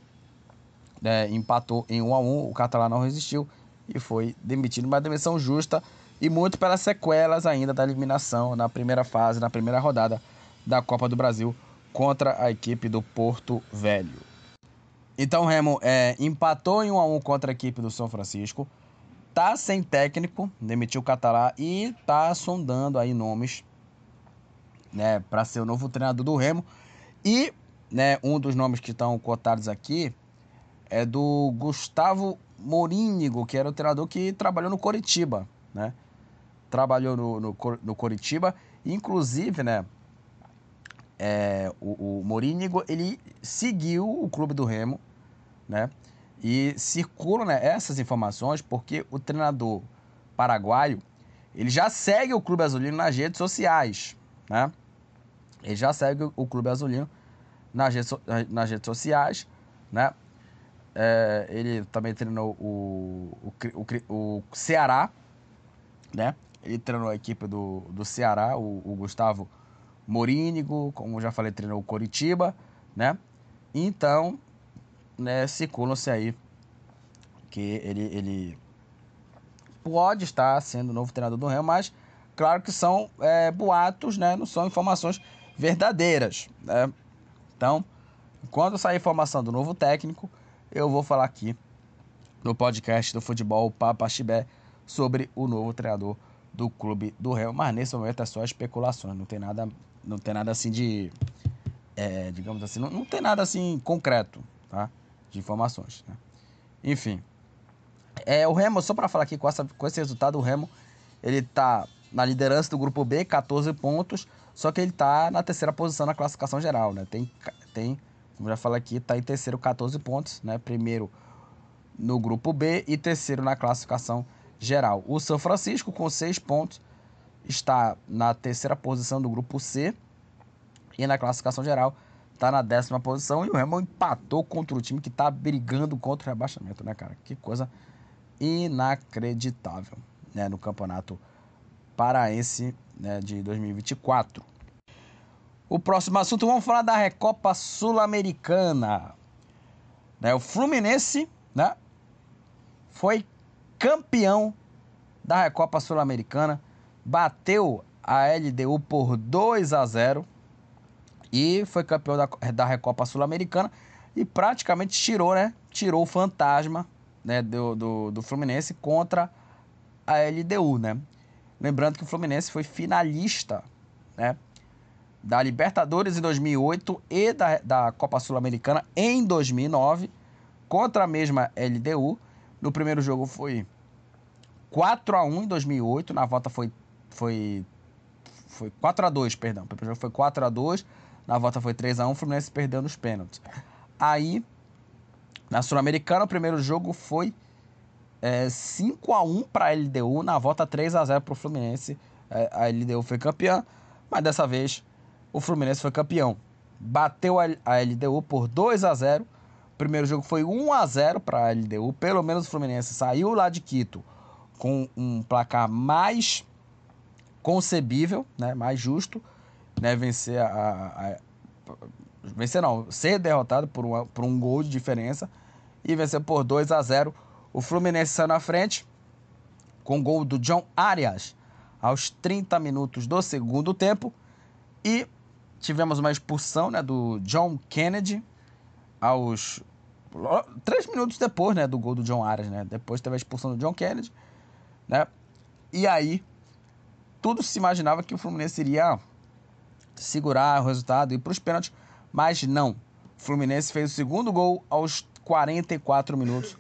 né, empatou em 1 a 1 o Catalá não resistiu e foi demitido. Uma demissão justa e muito pelas sequelas ainda da eliminação na primeira fase, na primeira rodada da Copa do Brasil contra a equipe do Porto Velho. Então o Remo é, empatou em 1 a 1 contra a equipe do São Francisco, tá sem técnico, demitiu o Catalá e tá sondando aí nomes, né, para ser o novo treinador do Remo. E, né, um dos nomes que estão cotados aqui é do Gustavo Morínigo, que era o treinador que trabalhou no Coritiba, né? trabalhou no, no, no Coritiba, inclusive, né, é, o, o Morínigo, ele seguiu o clube do Remo, né, e circulam né, essas informações porque o treinador paraguaio, ele já segue o Clube Azulino nas redes sociais, né? Ele já segue o Clube Azulino nas redes, nas redes sociais, né? É, ele também treinou o, o, o, o Ceará, né? Ele treinou a equipe do, do Ceará, o, o Gustavo Morínigo, como já falei, treinou o Coritiba, né? Então, né, circulam-se aí que ele, ele pode estar sendo o novo treinador do Real, mas claro que são é, boatos, né? Não são informações verdadeiras, né? Então, quando sair informação do novo técnico, eu vou falar aqui no podcast do Futebol Papa Chibé sobre o novo treinador do clube do Real, mas nesse momento é só especulações, não tem nada, não tem nada assim de, é, digamos assim, não, não, tem nada assim concreto, tá? De informações, né? Enfim, é, o Remo, só para falar aqui com, essa, com esse resultado, o Remo, ele tá na liderança do grupo B, 14 pontos, só que ele tá na terceira posição na classificação geral, né? Tem, tem como já falei aqui, tá em terceiro 14 pontos, né? Primeiro no grupo B e terceiro na classificação geral. O São Francisco, com seis pontos, está na terceira posição do grupo C. E na classificação geral, está na décima posição. E o Remo empatou contra o time que está brigando contra o rebaixamento, né, cara? Que coisa inacreditável, né, no campeonato paraense né, de 2024. O próximo assunto, vamos falar da Recopa Sul-Americana. Né, o Fluminense né, foi campeão da Recopa Sul-Americana, bateu a LDU por 2 a 0 e foi campeão da, da Recopa Sul-Americana e praticamente tirou, né? Tirou o fantasma né, do, do, do Fluminense contra a LDU, né? Lembrando que o Fluminense foi finalista, né? Da Libertadores em 2008 e da, da Copa Sul-Americana em 2009 contra a mesma LDU. No primeiro jogo foi 4 a 1 em 2008, na volta foi foi foi 4 a 2, perdão. O primeiro jogo foi 4 a 2, na volta foi 3 a 1, o Fluminense perdeu nos pênaltis. Aí na Sul-Americana, o primeiro jogo foi é, 5 a 1 para a LDU, na volta 3 a 0 para o Fluminense. É, a LDU foi campeã, mas dessa vez o Fluminense foi campeão. Bateu a, a LDU por 2 a 0. O primeiro jogo foi 1 a 0 para a LDU. Pelo menos o Fluminense saiu lá de Quito com um placar mais concebível, né, mais justo, né, vencer a, a, a vencer não, ser derrotado por, uma, por um gol de diferença e venceu por 2 a 0. O Fluminense saiu na frente com gol do John Arias aos 30 minutos do segundo tempo e tivemos uma expulsão né, do John Kennedy aos três minutos depois né, do gol do John Arias. Né? Depois teve a expulsão do John Kennedy. Né? E aí, tudo se imaginava que o Fluminense iria segurar o resultado e para os pênaltis, mas não. O Fluminense fez o segundo gol aos 44 minutos.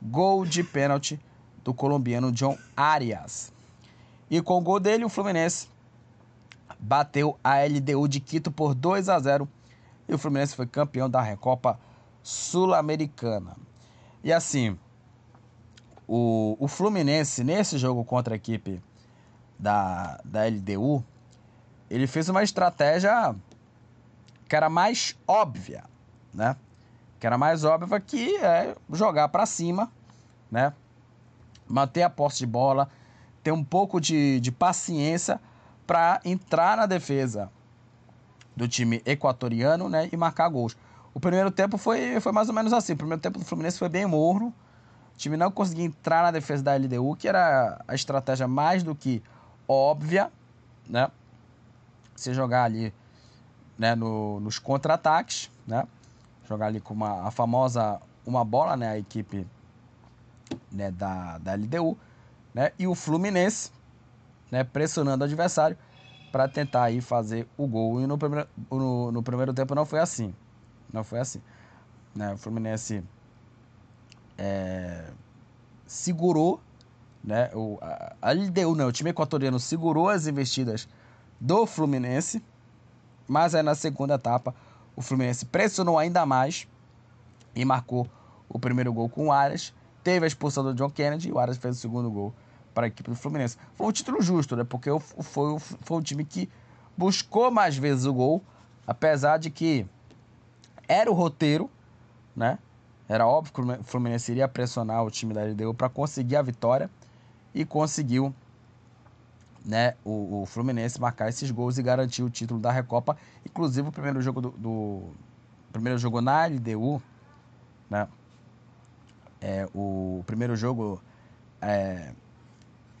Gol de pênalti do colombiano John Arias. E com o gol dele, o Fluminense bateu a LDU de Quito por 2 a 0 e o Fluminense foi campeão da Recopa Sul-Americana. E assim, o, o Fluminense, nesse jogo contra a equipe da, da LDU, ele fez uma estratégia que era mais óbvia, né? Que era mais óbvia que é jogar para cima, né? Manter a posse de bola, ter um pouco de, de paciência para entrar na defesa do time equatoriano, né? E marcar gols. O primeiro tempo foi, foi mais ou menos assim. O primeiro tempo do Fluminense foi bem morno. O time não conseguia entrar na defesa da LDU, que era a estratégia mais do que óbvia, né? Você jogar ali né, no, nos contra-ataques, né? Jogar ali com uma, a famosa uma bola, né? A equipe né, da, da LDU, né? E o Fluminense, né? Pressionando o adversário para tentar aí fazer o gol. E no primeiro, no, no, primeiro tempo não foi assim. Não foi assim. Né? O Fluminense é, segurou, né? O, a, a LDU, né? O time equatoriano segurou as investidas do Fluminense, mas aí na segunda etapa o Fluminense pressionou ainda mais e marcou o primeiro gol com o Arias. Teve a expulsão do John Kennedy e o Arias fez o segundo gol para a equipe do Fluminense. Foi um título justo, né? Porque foi, foi o time que buscou mais vezes o gol, apesar de que era o roteiro, né? Era óbvio que o Fluminense iria pressionar o time da LDU para conseguir a vitória e conseguiu né, o, o, Fluminense marcar esses gols e garantir o título da Recopa. Inclusive o primeiro jogo do, do primeiro jogo na LDU, né, é, o primeiro jogo é,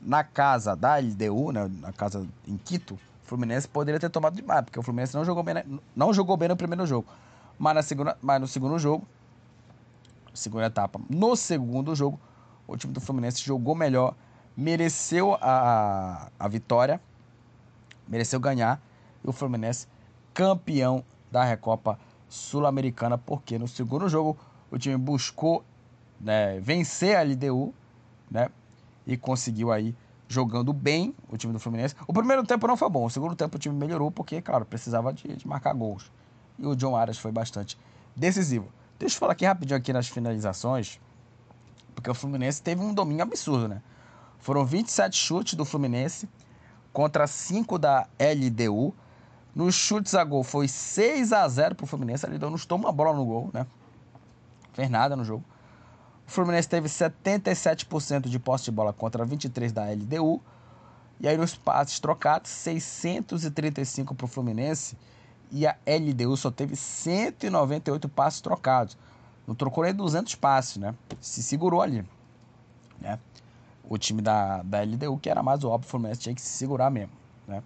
na casa da LDU, né, na casa em Quito, o Fluminense poderia ter tomado demais, porque o Fluminense não jogou bem, não jogou bem no primeiro jogo, mas na segunda, mas no segundo jogo, segunda etapa, no segundo jogo, o time do Fluminense jogou melhor mereceu a, a vitória, mereceu ganhar, e o Fluminense campeão da Recopa Sul-Americana, porque no segundo jogo o time buscou né, vencer a LDU, né, e conseguiu aí jogando bem o time do Fluminense. O primeiro tempo não foi bom, o segundo tempo o time melhorou porque, claro, precisava de, de marcar gols. E o John Arias foi bastante decisivo. Deixa eu falar aqui rapidinho aqui nas finalizações, porque o Fluminense teve um domínio absurdo, né? Foram 27 chutes do Fluminense contra 5 da LDU. Nos chutes a gol foi 6 a 0 pro Fluminense. A LDU não estou uma bola no gol, né? Fez nada no jogo. O Fluminense teve 77% de posse de bola contra 23 da LDU. E aí nos passes trocados, 635 para o Fluminense e a LDU só teve 198 passes trocados. Não trocou nem 200 passes, né? Se segurou ali, né? O time da, da LDU, que era mais óbvio, o Fluminense tinha que se segurar mesmo, né?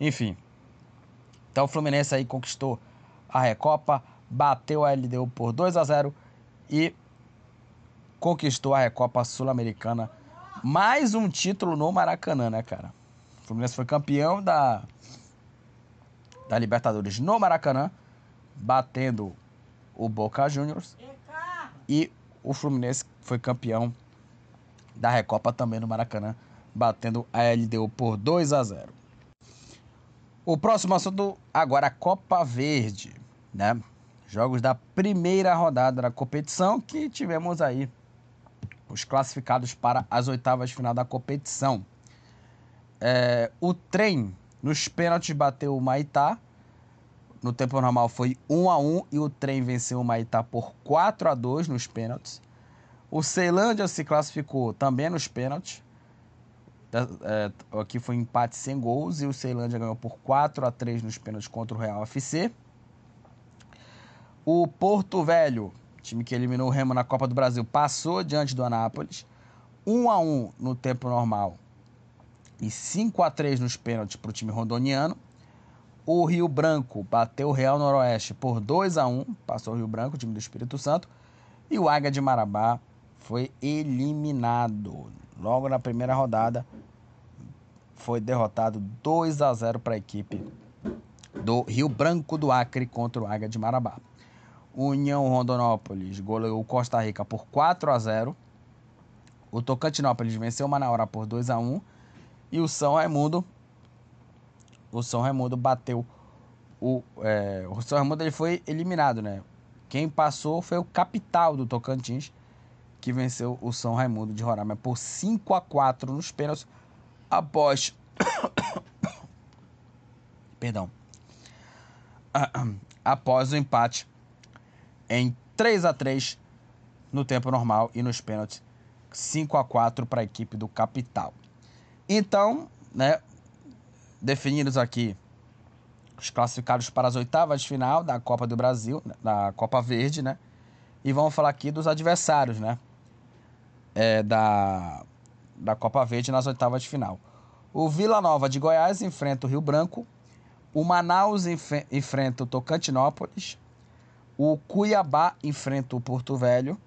Enfim. Então o Fluminense aí conquistou a Recopa, bateu a LDU por 2 a 0 e conquistou a Recopa Sul-Americana. Mais um título no Maracanã, né, cara? O Fluminense foi campeão da, da Libertadores no Maracanã, batendo o Boca Juniors. E o Fluminense foi campeão da Recopa também no Maracanã, batendo a LDU por 2 a 0. O próximo assunto agora a Copa Verde, né? Jogos da primeira rodada da competição que tivemos aí os classificados para as oitavas de final da competição. É, o trem nos pênaltis bateu o Maitá. No tempo normal foi 1 a 1 e o trem venceu o Maitá por 4 a 2 nos pênaltis. O Ceilândia se classificou também nos pênaltis. É, aqui foi empate sem gols e o Ceilândia ganhou por 4 a 3 nos pênaltis contra o Real FC. O Porto Velho, time que eliminou o Remo na Copa do Brasil, passou diante do Anápolis. 1 a 1 no tempo normal e 5 a 3 nos pênaltis para o time rondoniano. O Rio Branco bateu o Real Noroeste por 2 a 1 passou o Rio Branco, time do Espírito Santo. E o Águia de Marabá foi eliminado. Logo na primeira rodada, foi derrotado 2 a 0 para a equipe do Rio Branco do Acre contra o Águia de Marabá. União Rondonópolis goleou Costa Rica por 4 a 0. O Tocantinópolis venceu o Manaus por 2 a 1 e o São Raimundo o São Raimundo bateu o é, o São Raimundo ele foi eliminado, né? Quem passou foi o capital do Tocantins que venceu o São Raimundo de Roraima por 5 a 4 nos pênaltis após Perdão. após o empate em 3 a 3 no tempo normal e nos pênaltis 5 a 4 para a equipe do Capital. Então, né, definidos aqui os classificados para as oitavas de final da Copa do Brasil, da Copa Verde, né? E vamos falar aqui dos adversários, né? É, da, da Copa Verde nas oitavas de final. O Vila Nova de Goiás enfrenta o Rio Branco. O Manaus enfrenta o Tocantinópolis. O Cuiabá enfrenta o Porto Velho.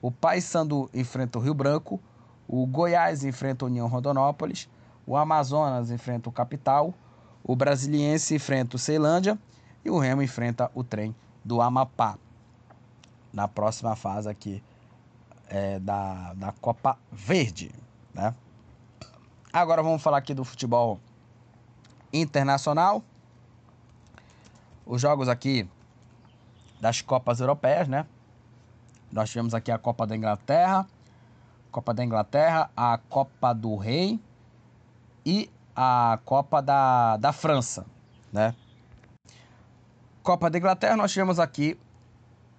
O Paysandu enfrenta o Rio Branco. O Goiás enfrenta a União Rondonópolis. O Amazonas enfrenta o Capital. O Brasiliense enfrenta o Ceilândia. E o Remo enfrenta o trem do Amapá. Na próxima fase aqui é, da, da Copa Verde. Né? Agora vamos falar aqui do futebol internacional. Os jogos aqui das Copas Europeias, né? Nós tivemos aqui a Copa da Inglaterra, Copa da Inglaterra, a Copa do Rei e a Copa da, da França, né? Copa da Inglaterra, nós tivemos aqui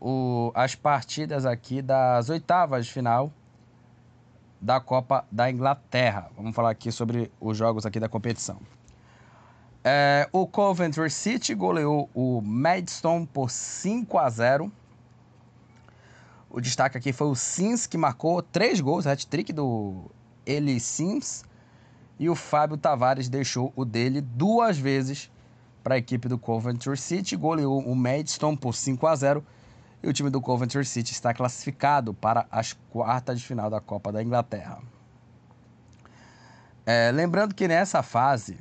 o, as partidas aqui das oitavas de final da Copa da Inglaterra. Vamos falar aqui sobre os jogos aqui da competição. É, o Coventry City goleou o Maidstone por 5 a 0. O destaque aqui foi o Sims, que marcou três gols, hat-trick do Eli Sims. E o Fábio Tavares deixou o dele duas vezes para a equipe do Coventry City. Goleou o Maidstone por 5 a 0. E o time do Coventry City está classificado para as quartas de final da Copa da Inglaterra. É, lembrando que nessa fase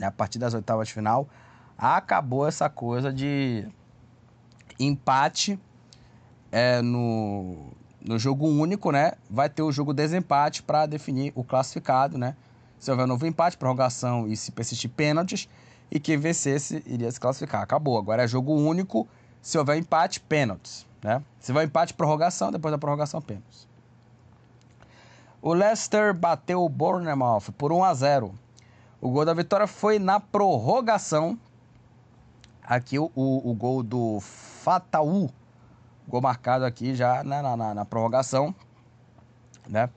né, a partir das oitavas de final, acabou essa coisa de empate é, no, no jogo único, né? Vai ter o jogo desempate para definir o classificado, né? Se houver um novo empate, prorrogação e se persistir pênaltis, e quem vencesse iria se classificar. Acabou. Agora é jogo único. Se houver empate, pênaltis. Né? Se houver empate, prorrogação, depois da prorrogação, pênaltis. O Leicester bateu o Bournemouth por 1 a 0. O gol da vitória foi na prorrogação. Aqui o, o, o gol do Fataú. Gol marcado aqui já na, na, na prorrogação. Né?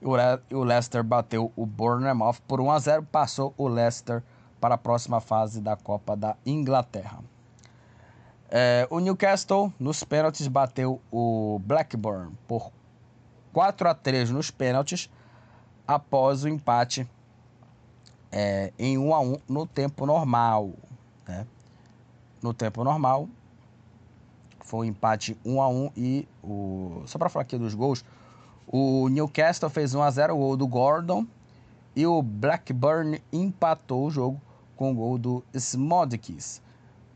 O, o Leicester bateu o Bournemouth por 1 a 0. Passou o Leicester para a próxima fase da Copa da Inglaterra. É, o Newcastle, nos pênaltis, bateu o Blackburn por 4 a 3 nos pênaltis, após o empate é, em 1 a 1 no tempo normal. Né? No tempo normal, foi um empate 1 a 1 e o só para falar aqui dos gols, o Newcastle fez 1 a 0 o gol do Gordon e o Blackburn empatou o jogo com o gol do Smodkis.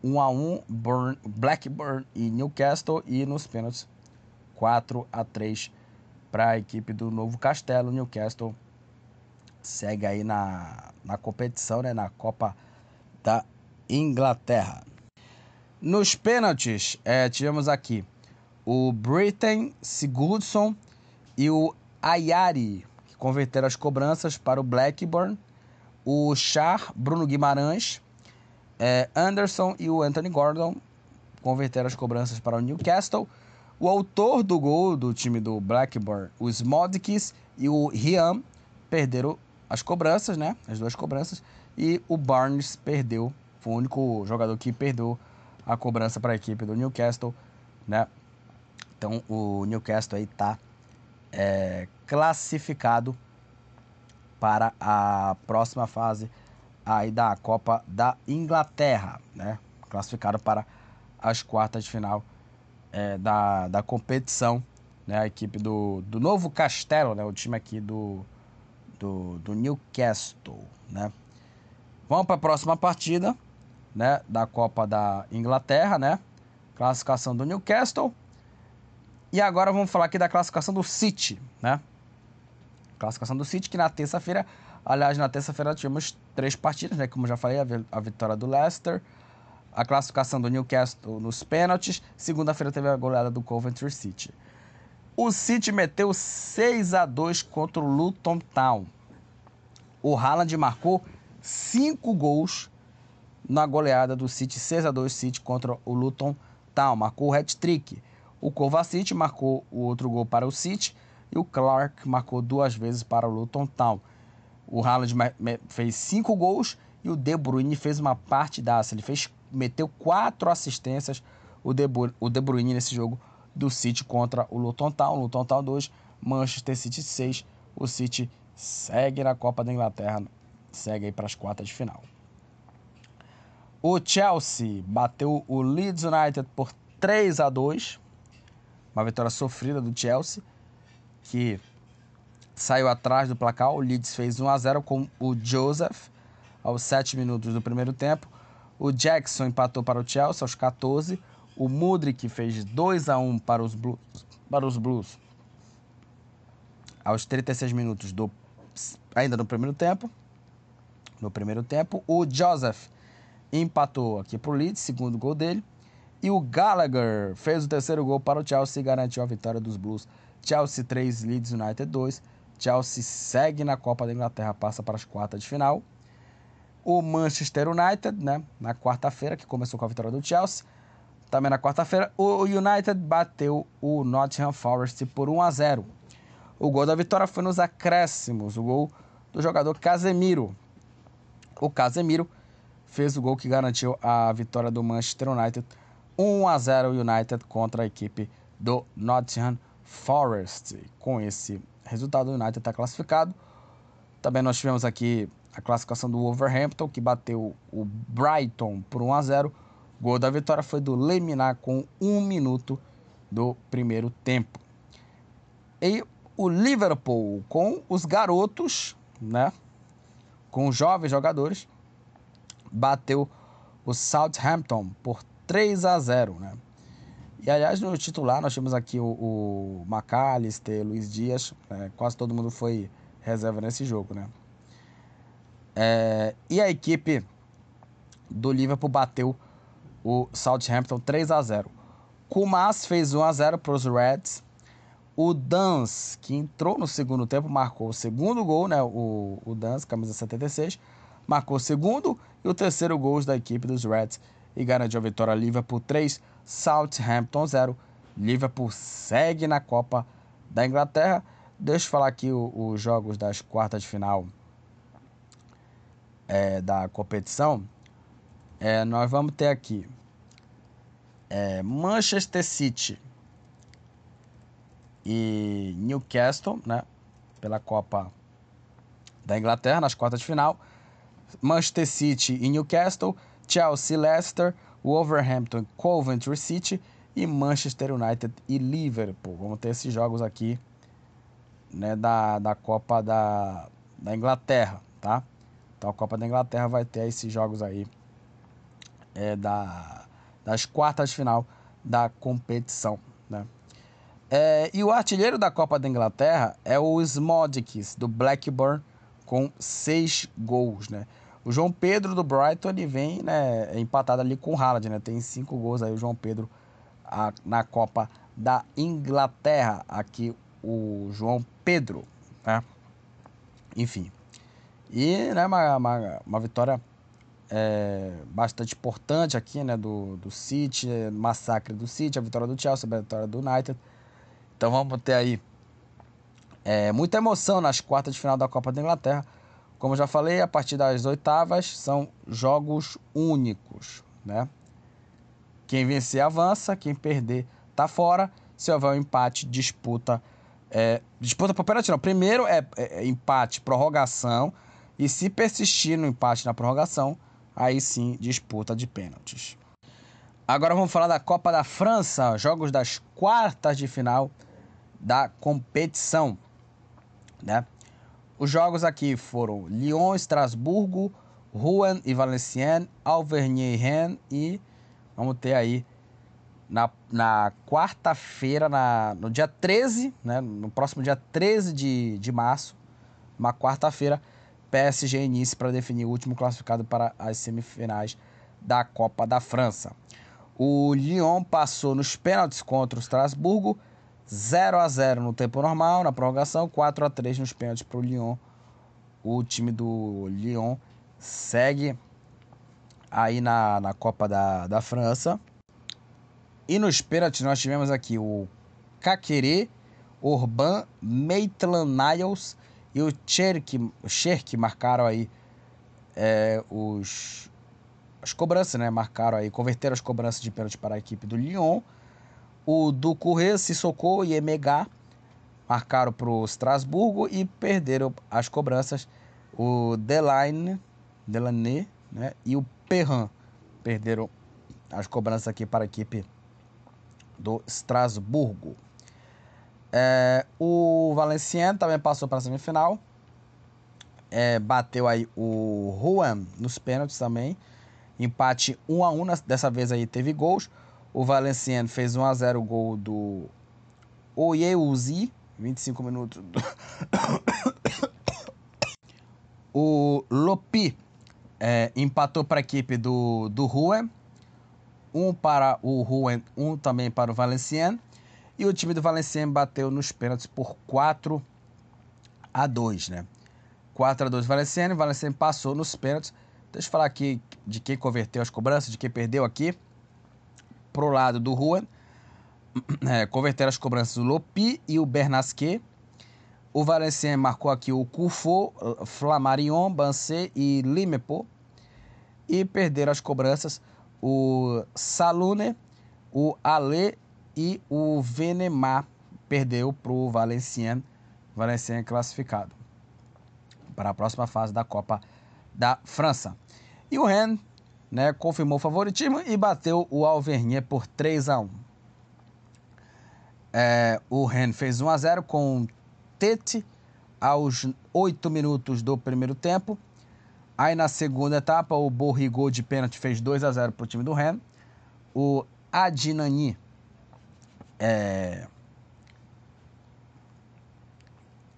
1 a 1 Burn, Blackburn e Newcastle e nos pênaltis 4 a 3 para a equipe do Novo Castelo. Newcastle segue aí na, na competição, né, na Copa da Inglaterra. Nos pênaltis, é, tivemos aqui o Britain Sigurdsson e o Ayari, que converteram as cobranças para o Blackburn. O Char, Bruno Guimarães é, Anderson e o Anthony Gordon converteram as cobranças para o Newcastle. O autor do gol do time do Blackburn, os Modkis e o Rian, perderam as cobranças, né? As duas cobranças. E o Barnes perdeu. Foi o único jogador que perdeu a cobrança para a equipe do Newcastle, né? Então o Newcastle aí está é, classificado para a próxima fase aí da Copa da Inglaterra, né? Classificado para as quartas de final é, da, da competição, né? A equipe do, do Novo Castelo, né? O time aqui do, do, do Newcastle, né? Vamos para a próxima partida, né? Da Copa da Inglaterra, né? Classificação do Newcastle. E agora vamos falar aqui da classificação do City, né? Classificação do City, que na terça-feira Aliás, na terça-feira tivemos três partidas, né? Como já falei, a vitória do Leicester, a classificação do Newcastle nos pênaltis. Segunda-feira teve a goleada do Coventry City. O City meteu 6 a 2 contra o Luton Town. O Haaland marcou 5 gols na goleada do City 6 a 2 City contra o Luton Town. Marcou o hat-trick. O Kovacic marcou o outro gol para o City e o Clark marcou duas vezes para o Luton Town. O Haaland fez cinco gols e o De Bruyne fez uma partidaça. Ele fez, meteu quatro assistências, o De, o De Bruyne nesse jogo do City contra o Luton Town. Luton Town 2, Manchester City 6. O City segue na Copa da Inglaterra, segue aí para as quartas de final. O Chelsea bateu o Leeds United por 3 a 2. Uma vitória sofrida do Chelsea, que saiu atrás do placar. O Leeds fez 1 a 0 com o Joseph aos 7 minutos do primeiro tempo. O Jackson empatou para o Chelsea aos 14. O Mudrik fez 2 a 1 para os Blues, para os Blues aos 36 minutos do ainda no primeiro tempo. No primeiro tempo, o Joseph empatou aqui para o Leeds, segundo gol dele. E o Gallagher fez o terceiro gol para o Chelsea e garantiu a vitória dos Blues. Chelsea 3, Leeds United 2. Chelsea segue na Copa da Inglaterra, passa para as quartas de final. O Manchester United, né, na quarta-feira, que começou com a vitória do Chelsea, também na quarta-feira, o United bateu o Nottingham Forest por 1 a 0. O gol da vitória foi nos acréscimos, o gol do jogador Casemiro. O Casemiro fez o gol que garantiu a vitória do Manchester United 1 a 0 United contra a equipe do Nottingham Forest. Com esse resultado, o United está classificado. Também nós tivemos aqui a classificação do Wolverhampton, que bateu o Brighton por 1 a 0 o gol da vitória foi do Leminar com um minuto do primeiro tempo. E o Liverpool, com os garotos, né? Com os jovens jogadores, bateu o Southampton por 3 a 0 né? E aliás, no titular nós temos aqui o, o McAllister, Luiz Dias, é, quase todo mundo foi reserva nesse jogo, né? É, e a equipe do Liverpool bateu o Southampton 3 a 0. Kumas fez 1 a 0 para os Reds. O Dans, que entrou no segundo tempo, marcou o segundo gol, né? O, o Dans, camisa 76, marcou o segundo e o terceiro gols da equipe dos Reds e garantiu a vitória Liverpool 3, Southampton 0. Liverpool segue na Copa da Inglaterra. Deixa eu falar aqui os jogos das quartas de final é, da competição. É, nós vamos ter aqui é, Manchester City e Newcastle, né? Pela Copa da Inglaterra, nas quartas de final. Manchester City e Newcastle, Chelsea, Leicester, Wolverhampton, Coventry City e Manchester United e Liverpool. Vamos ter esses jogos aqui né, da, da Copa da, da Inglaterra, tá? Então a Copa da Inglaterra vai ter esses jogos aí é, da, das quartas de final da competição, né? É, e o artilheiro da Copa da Inglaterra é o Smodics, do Blackburn, com seis gols, né? O João Pedro do Brighton ele vem né, empatado ali com o Haaland, né? Tem cinco gols aí o João Pedro a, na Copa da Inglaterra. Aqui o João Pedro, né? Enfim. E né, uma, uma, uma vitória é, bastante importante aqui, né? Do, do City, massacre do City, a vitória do Chelsea, a vitória do United. Então vamos ter aí é, muita emoção nas quartas de final da Copa da Inglaterra. Como já falei, a partir das oitavas são jogos únicos, né? Quem vencer avança, quem perder tá fora. Se houver um empate, disputa. É, disputa por pênalti, não. Primeiro é, é, é empate, prorrogação. E se persistir no empate na prorrogação, aí sim disputa de pênaltis. Agora vamos falar da Copa da França, jogos das quartas de final da competição, né? Os jogos aqui foram Lyon, Estrasburgo, Rouen e Valenciennes, Auvergne e Rennes e vamos ter aí na, na quarta-feira, no dia 13, né, no próximo dia 13 de, de março, uma quarta-feira, PSG e Nice para definir o último classificado para as semifinais da Copa da França. O Lyon passou nos pênaltis contra o Estrasburgo 0 a 0 no tempo normal, na prorrogação, 4 a 3 nos pênaltis para o Lyon. O time do Lyon segue aí na, na Copa da, da França. E nos pênaltis nós tivemos aqui o Caquerê, Orban, Maitland Niles e o Cherk, Cherk marcaram aí é, os, as cobranças, né? Marcaram aí, converteram as cobranças de pênalti para a equipe do Lyon. O Ducouré, Sissoko e Emega marcaram para o Strasburgo e perderam as cobranças. O Delaine, Delaney né, e o Perrin perderam as cobranças aqui para a equipe do Strasburgo. É, o Valenciennes também passou para a semifinal. É, bateu aí o Juan nos pênaltis também. Empate 1 a 1 dessa vez aí teve gols. O Valenciano fez 1 a 0 o gol do Oyeuzi, 25 minutos. Do... o Lopi é, empatou para a equipe do, do Rouen. Um para o Rouen, um também para o Valenciano. E o time do Valenciano bateu nos pênaltis por 4 a 2, né? 4 a 2 Valenciano. O Valenciano passou nos pênaltis. Deixa eu falar aqui de quem converteu as cobranças, de quem perdeu aqui pro lado do Juan. É, converteram as cobranças o Lopi e o Bernasque. O Valenciennes marcou aqui o Cufo, Flamarion, Bancé e Limepo. E perderam as cobranças o Salune, o Ale e o Venemar. Perdeu para o Valenciennes. Valenciennes classificado para a próxima fase da Copa da França. E o Rennes né, confirmou o favoritismo e bateu o Alvernier por 3 a 1 é, O Ren fez 1 a 0 com Tete aos 8 minutos do primeiro tempo. Aí na segunda etapa, o Borrigol de pênalti fez 2 a 0 para o time do Ren. O Adinani é,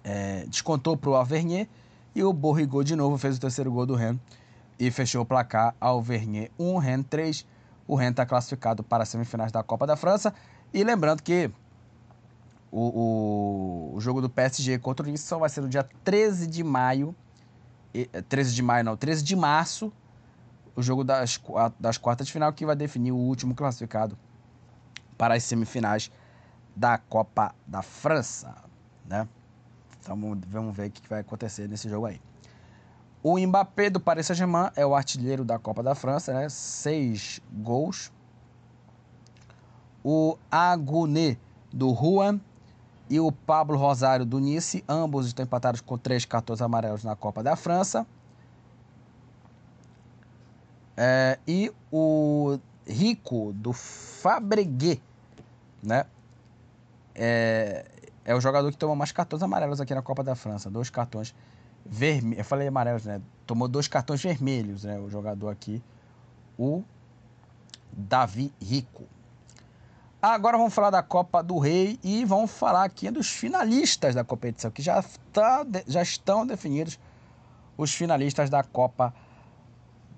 é, descontou para o Alvernier. E o Borrigol de novo fez o terceiro gol do Ren e fechou o placar ao Vernier 1, Rennes 3. O Rennes está classificado para as semifinais da Copa da França. E lembrando que o, o, o jogo do PSG contra o Nice só vai ser no dia 13 de maio. 13 de maio, não, 13 de março. O jogo das, das quartas de final que vai definir o último classificado para as semifinais da Copa da França, né? Então vamos ver o que vai acontecer nesse jogo aí. O Mbappé do Paris Saint-Germain é o artilheiro da Copa da França, né? Seis gols. O Aguné do Rouen e o Pablo Rosário do Nice, ambos estão empatados com três cartões amarelos na Copa da França. É, e o Rico do Fabreguet, né? É, é o jogador que tomou mais cartões amarelos aqui na Copa da França. Dois cartões vermelhos. Eu falei amarelos, né? Tomou dois cartões vermelhos, né? O jogador aqui, o Davi Rico. Agora vamos falar da Copa do Rei e vamos falar aqui dos finalistas da competição, que já, tá, já estão definidos os finalistas da Copa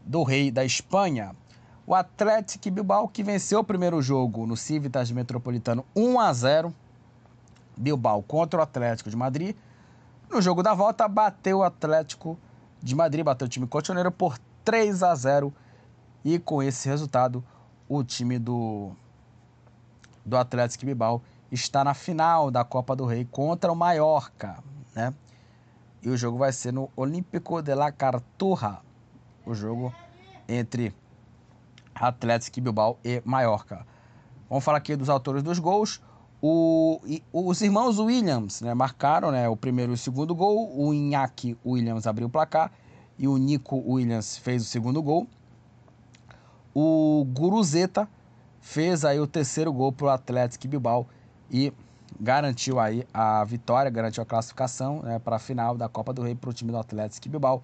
do Rei da Espanha. O Atlético Bilbao, que venceu o primeiro jogo no Civitas Metropolitano 1 a 0 Bilbao contra o Atlético de Madrid. No jogo da volta, bateu o Atlético de Madrid, bateu o time cotoneiro por 3 a 0 e com esse resultado, o time do, do Atlético Bilbao está na final da Copa do Rei contra o Mallorca, né? E o jogo vai ser no Olímpico de la Carturra, o jogo entre Atlético Bilbao e Mallorca. Vamos falar aqui dos autores dos gols. O, os irmãos Williams né, marcaram né, o primeiro e o segundo gol. O Iñaki Williams abriu o placar e o Nico Williams fez o segundo gol. O Guruzeta fez aí o terceiro gol para o Atlético Bilbao e garantiu aí a vitória, garantiu a classificação né, para a final da Copa do Rei para o time do Atlético Bilbao.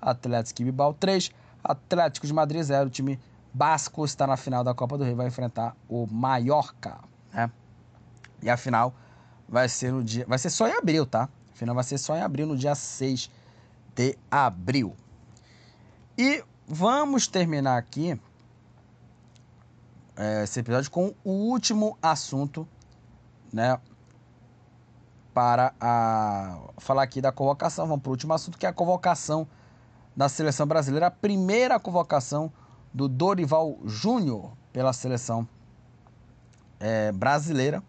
Atlético Bilbao 3, Atlético de Madrid 0. O time basco está na final da Copa do Rei, vai enfrentar o Mallorca, né? E a final vai ser no dia. Vai ser só em abril, tá? A final vai ser só em abril, no dia 6 de abril. E vamos terminar aqui é, esse episódio com o último assunto, né? Para a, falar aqui da convocação. Vamos para o último assunto, que é a convocação da seleção brasileira. A primeira convocação do Dorival Júnior pela seleção é, brasileira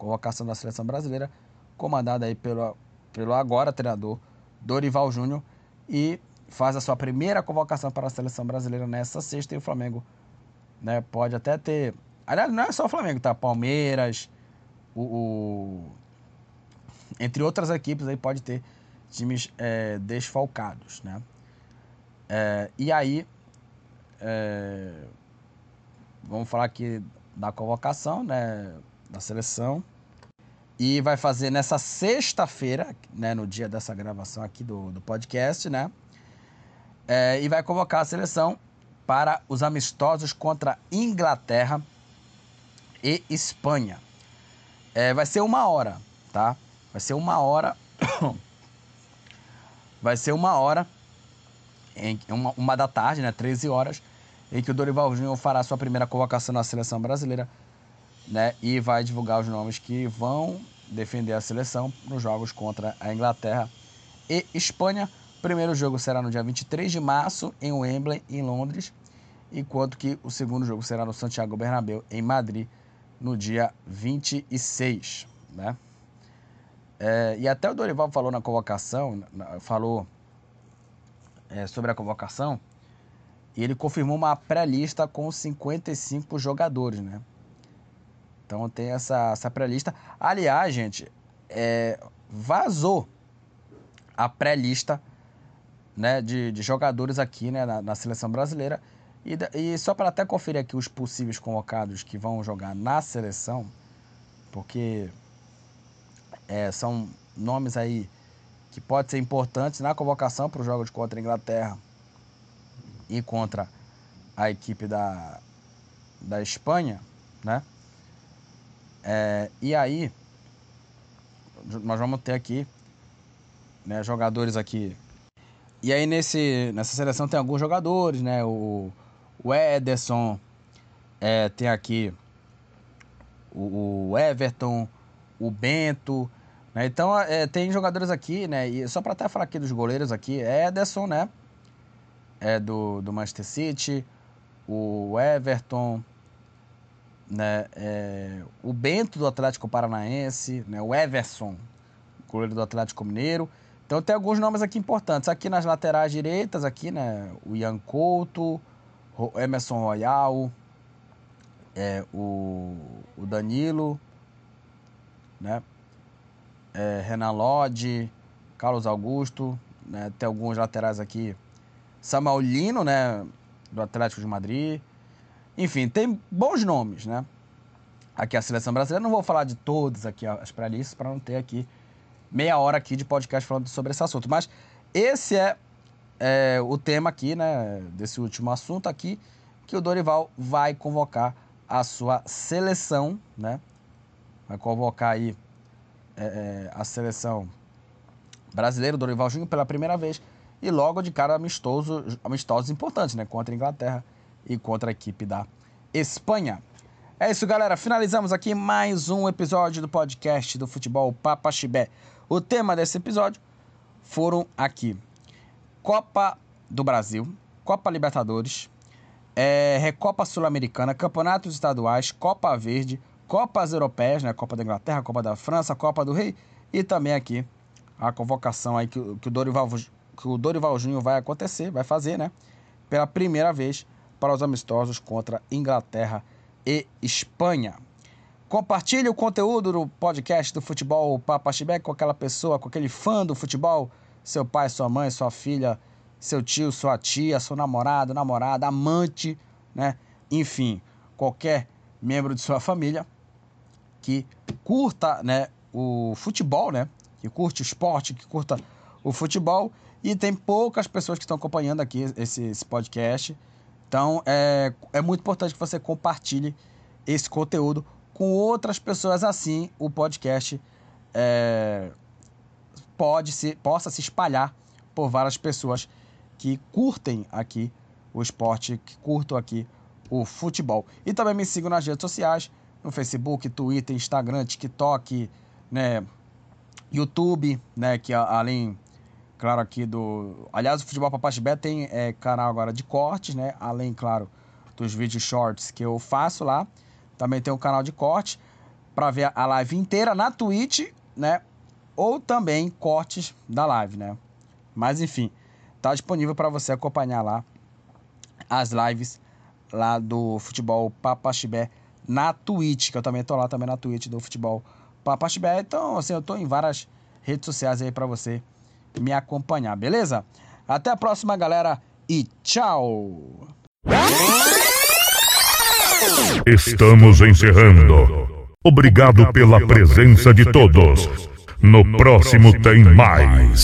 convocação da seleção brasileira, comandada aí pelo, pelo agora treinador Dorival Júnior, e faz a sua primeira convocação para a seleção brasileira nessa sexta, e o Flamengo né, pode até ter. Aliás, não é só o Flamengo, tá? Palmeiras, o, o... entre outras equipes aí pode ter times é, desfalcados, né? É, e aí, é, vamos falar aqui da convocação, né? Da seleção. E vai fazer nessa sexta-feira, né, no dia dessa gravação aqui do, do podcast, né? É, e vai convocar a seleção para os amistosos contra Inglaterra e Espanha. É, vai ser uma hora, tá? Vai ser uma hora. vai ser uma hora, em, uma, uma da tarde, né? 13 horas, em que o Dorival Júnior fará sua primeira convocação na seleção brasileira né? E vai divulgar os nomes que vão defender a seleção nos jogos contra a Inglaterra e Espanha. O primeiro jogo será no dia 23 de março em Wembley, em Londres, enquanto que o segundo jogo será no Santiago Bernabéu, em Madrid, no dia 26, né? É, e até o Dorival falou na convocação, falou é, sobre a convocação, e ele confirmou uma pré-lista com 55 jogadores, né? Então tem essa, essa pré-lista. Aliás, gente, é, vazou a pré-lista né, de, de, jogadores aqui né, na, na seleção brasileira. E, e só para até conferir aqui os possíveis convocados que vão jogar na seleção, porque é, são nomes aí que podem ser importantes na convocação para os jogos contra a Inglaterra e contra a equipe da, da Espanha, né? É, e aí, nós vamos ter aqui né, jogadores aqui. E aí nesse, nessa seleção tem alguns jogadores, né? O, o Ederson, é, tem aqui o, o Everton, o Bento. Né? Então é, tem jogadores aqui, né? E só para até falar aqui dos goleiros aqui, é Ederson, né? É do, do Manchester City, o Everton, né? É, o Bento do Atlético Paranaense, né? O Everson, goleiro do Atlético Mineiro. Então tem alguns nomes aqui importantes. Aqui nas laterais direitas, aqui, né? O Ian Couto, Emerson Royal, é, o, o Danilo, né? É, Renan Lodge, Carlos Augusto, né? Tem alguns laterais aqui. Samuel Lino, né? Do Atlético de Madrid. Enfim, tem bons nomes, né? Aqui a seleção brasileira. Não vou falar de todos aqui as pré-listas para não ter aqui meia hora aqui de podcast falando sobre esse assunto. Mas esse é, é o tema aqui, né? Desse último assunto aqui, que o Dorival vai convocar a sua seleção, né? Vai convocar aí é, é, a seleção brasileira, o Dorival Júnior, pela primeira vez. E logo de cara amistoso, amistosos importantes, né? Contra a Inglaterra e contra a equipe da Espanha. É isso, galera. Finalizamos aqui mais um episódio do podcast do Futebol Papa Chibé. O tema desse episódio foram aqui: Copa do Brasil, Copa Libertadores, é, Recopa Sul-Americana, Campeonatos Estaduais, Copa Verde, Copas Europeias, né? Copa da Inglaterra, Copa da França, Copa do Rei e também aqui a convocação aí que, que o Dorival que o Dorival Júnior vai acontecer, vai fazer, né? Pela primeira vez para os amistosos contra Inglaterra e Espanha. Compartilhe o conteúdo do podcast do Futebol Papa Chibé com aquela pessoa, com aquele fã do futebol, seu pai, sua mãe, sua filha, seu tio, sua tia, seu namorado, namorada, amante, né? Enfim, qualquer membro de sua família que curta, né, o futebol, né? Que curte o esporte, que curta o futebol. E tem poucas pessoas que estão acompanhando aqui esse, esse podcast. Então, é, é muito importante que você compartilhe esse conteúdo com outras pessoas assim. O podcast é, pode se, possa se espalhar por várias pessoas que curtem aqui o esporte, que curtam aqui o futebol. E também me sigam nas redes sociais, no Facebook, Twitter, Instagram, TikTok, né, YouTube, né, que além, claro, aqui do... Aliás, o Futebol Papaxibé tem é, canal agora de cortes, né, além, claro, dos vídeos shorts que eu faço lá. Também tem um canal de corte para ver a live inteira na Twitch, né, ou também cortes da live, né. Mas, enfim, Tá disponível para você acompanhar lá as lives lá do Futebol Papaxibé na Twitch, que eu também tô lá também na Twitch do Futebol Papaxibé. Então, assim, eu tô em várias redes sociais aí para você me acompanhar, beleza? Até a próxima, galera, e tchau! Estamos encerrando. Obrigado pela presença de todos. No próximo tem mais.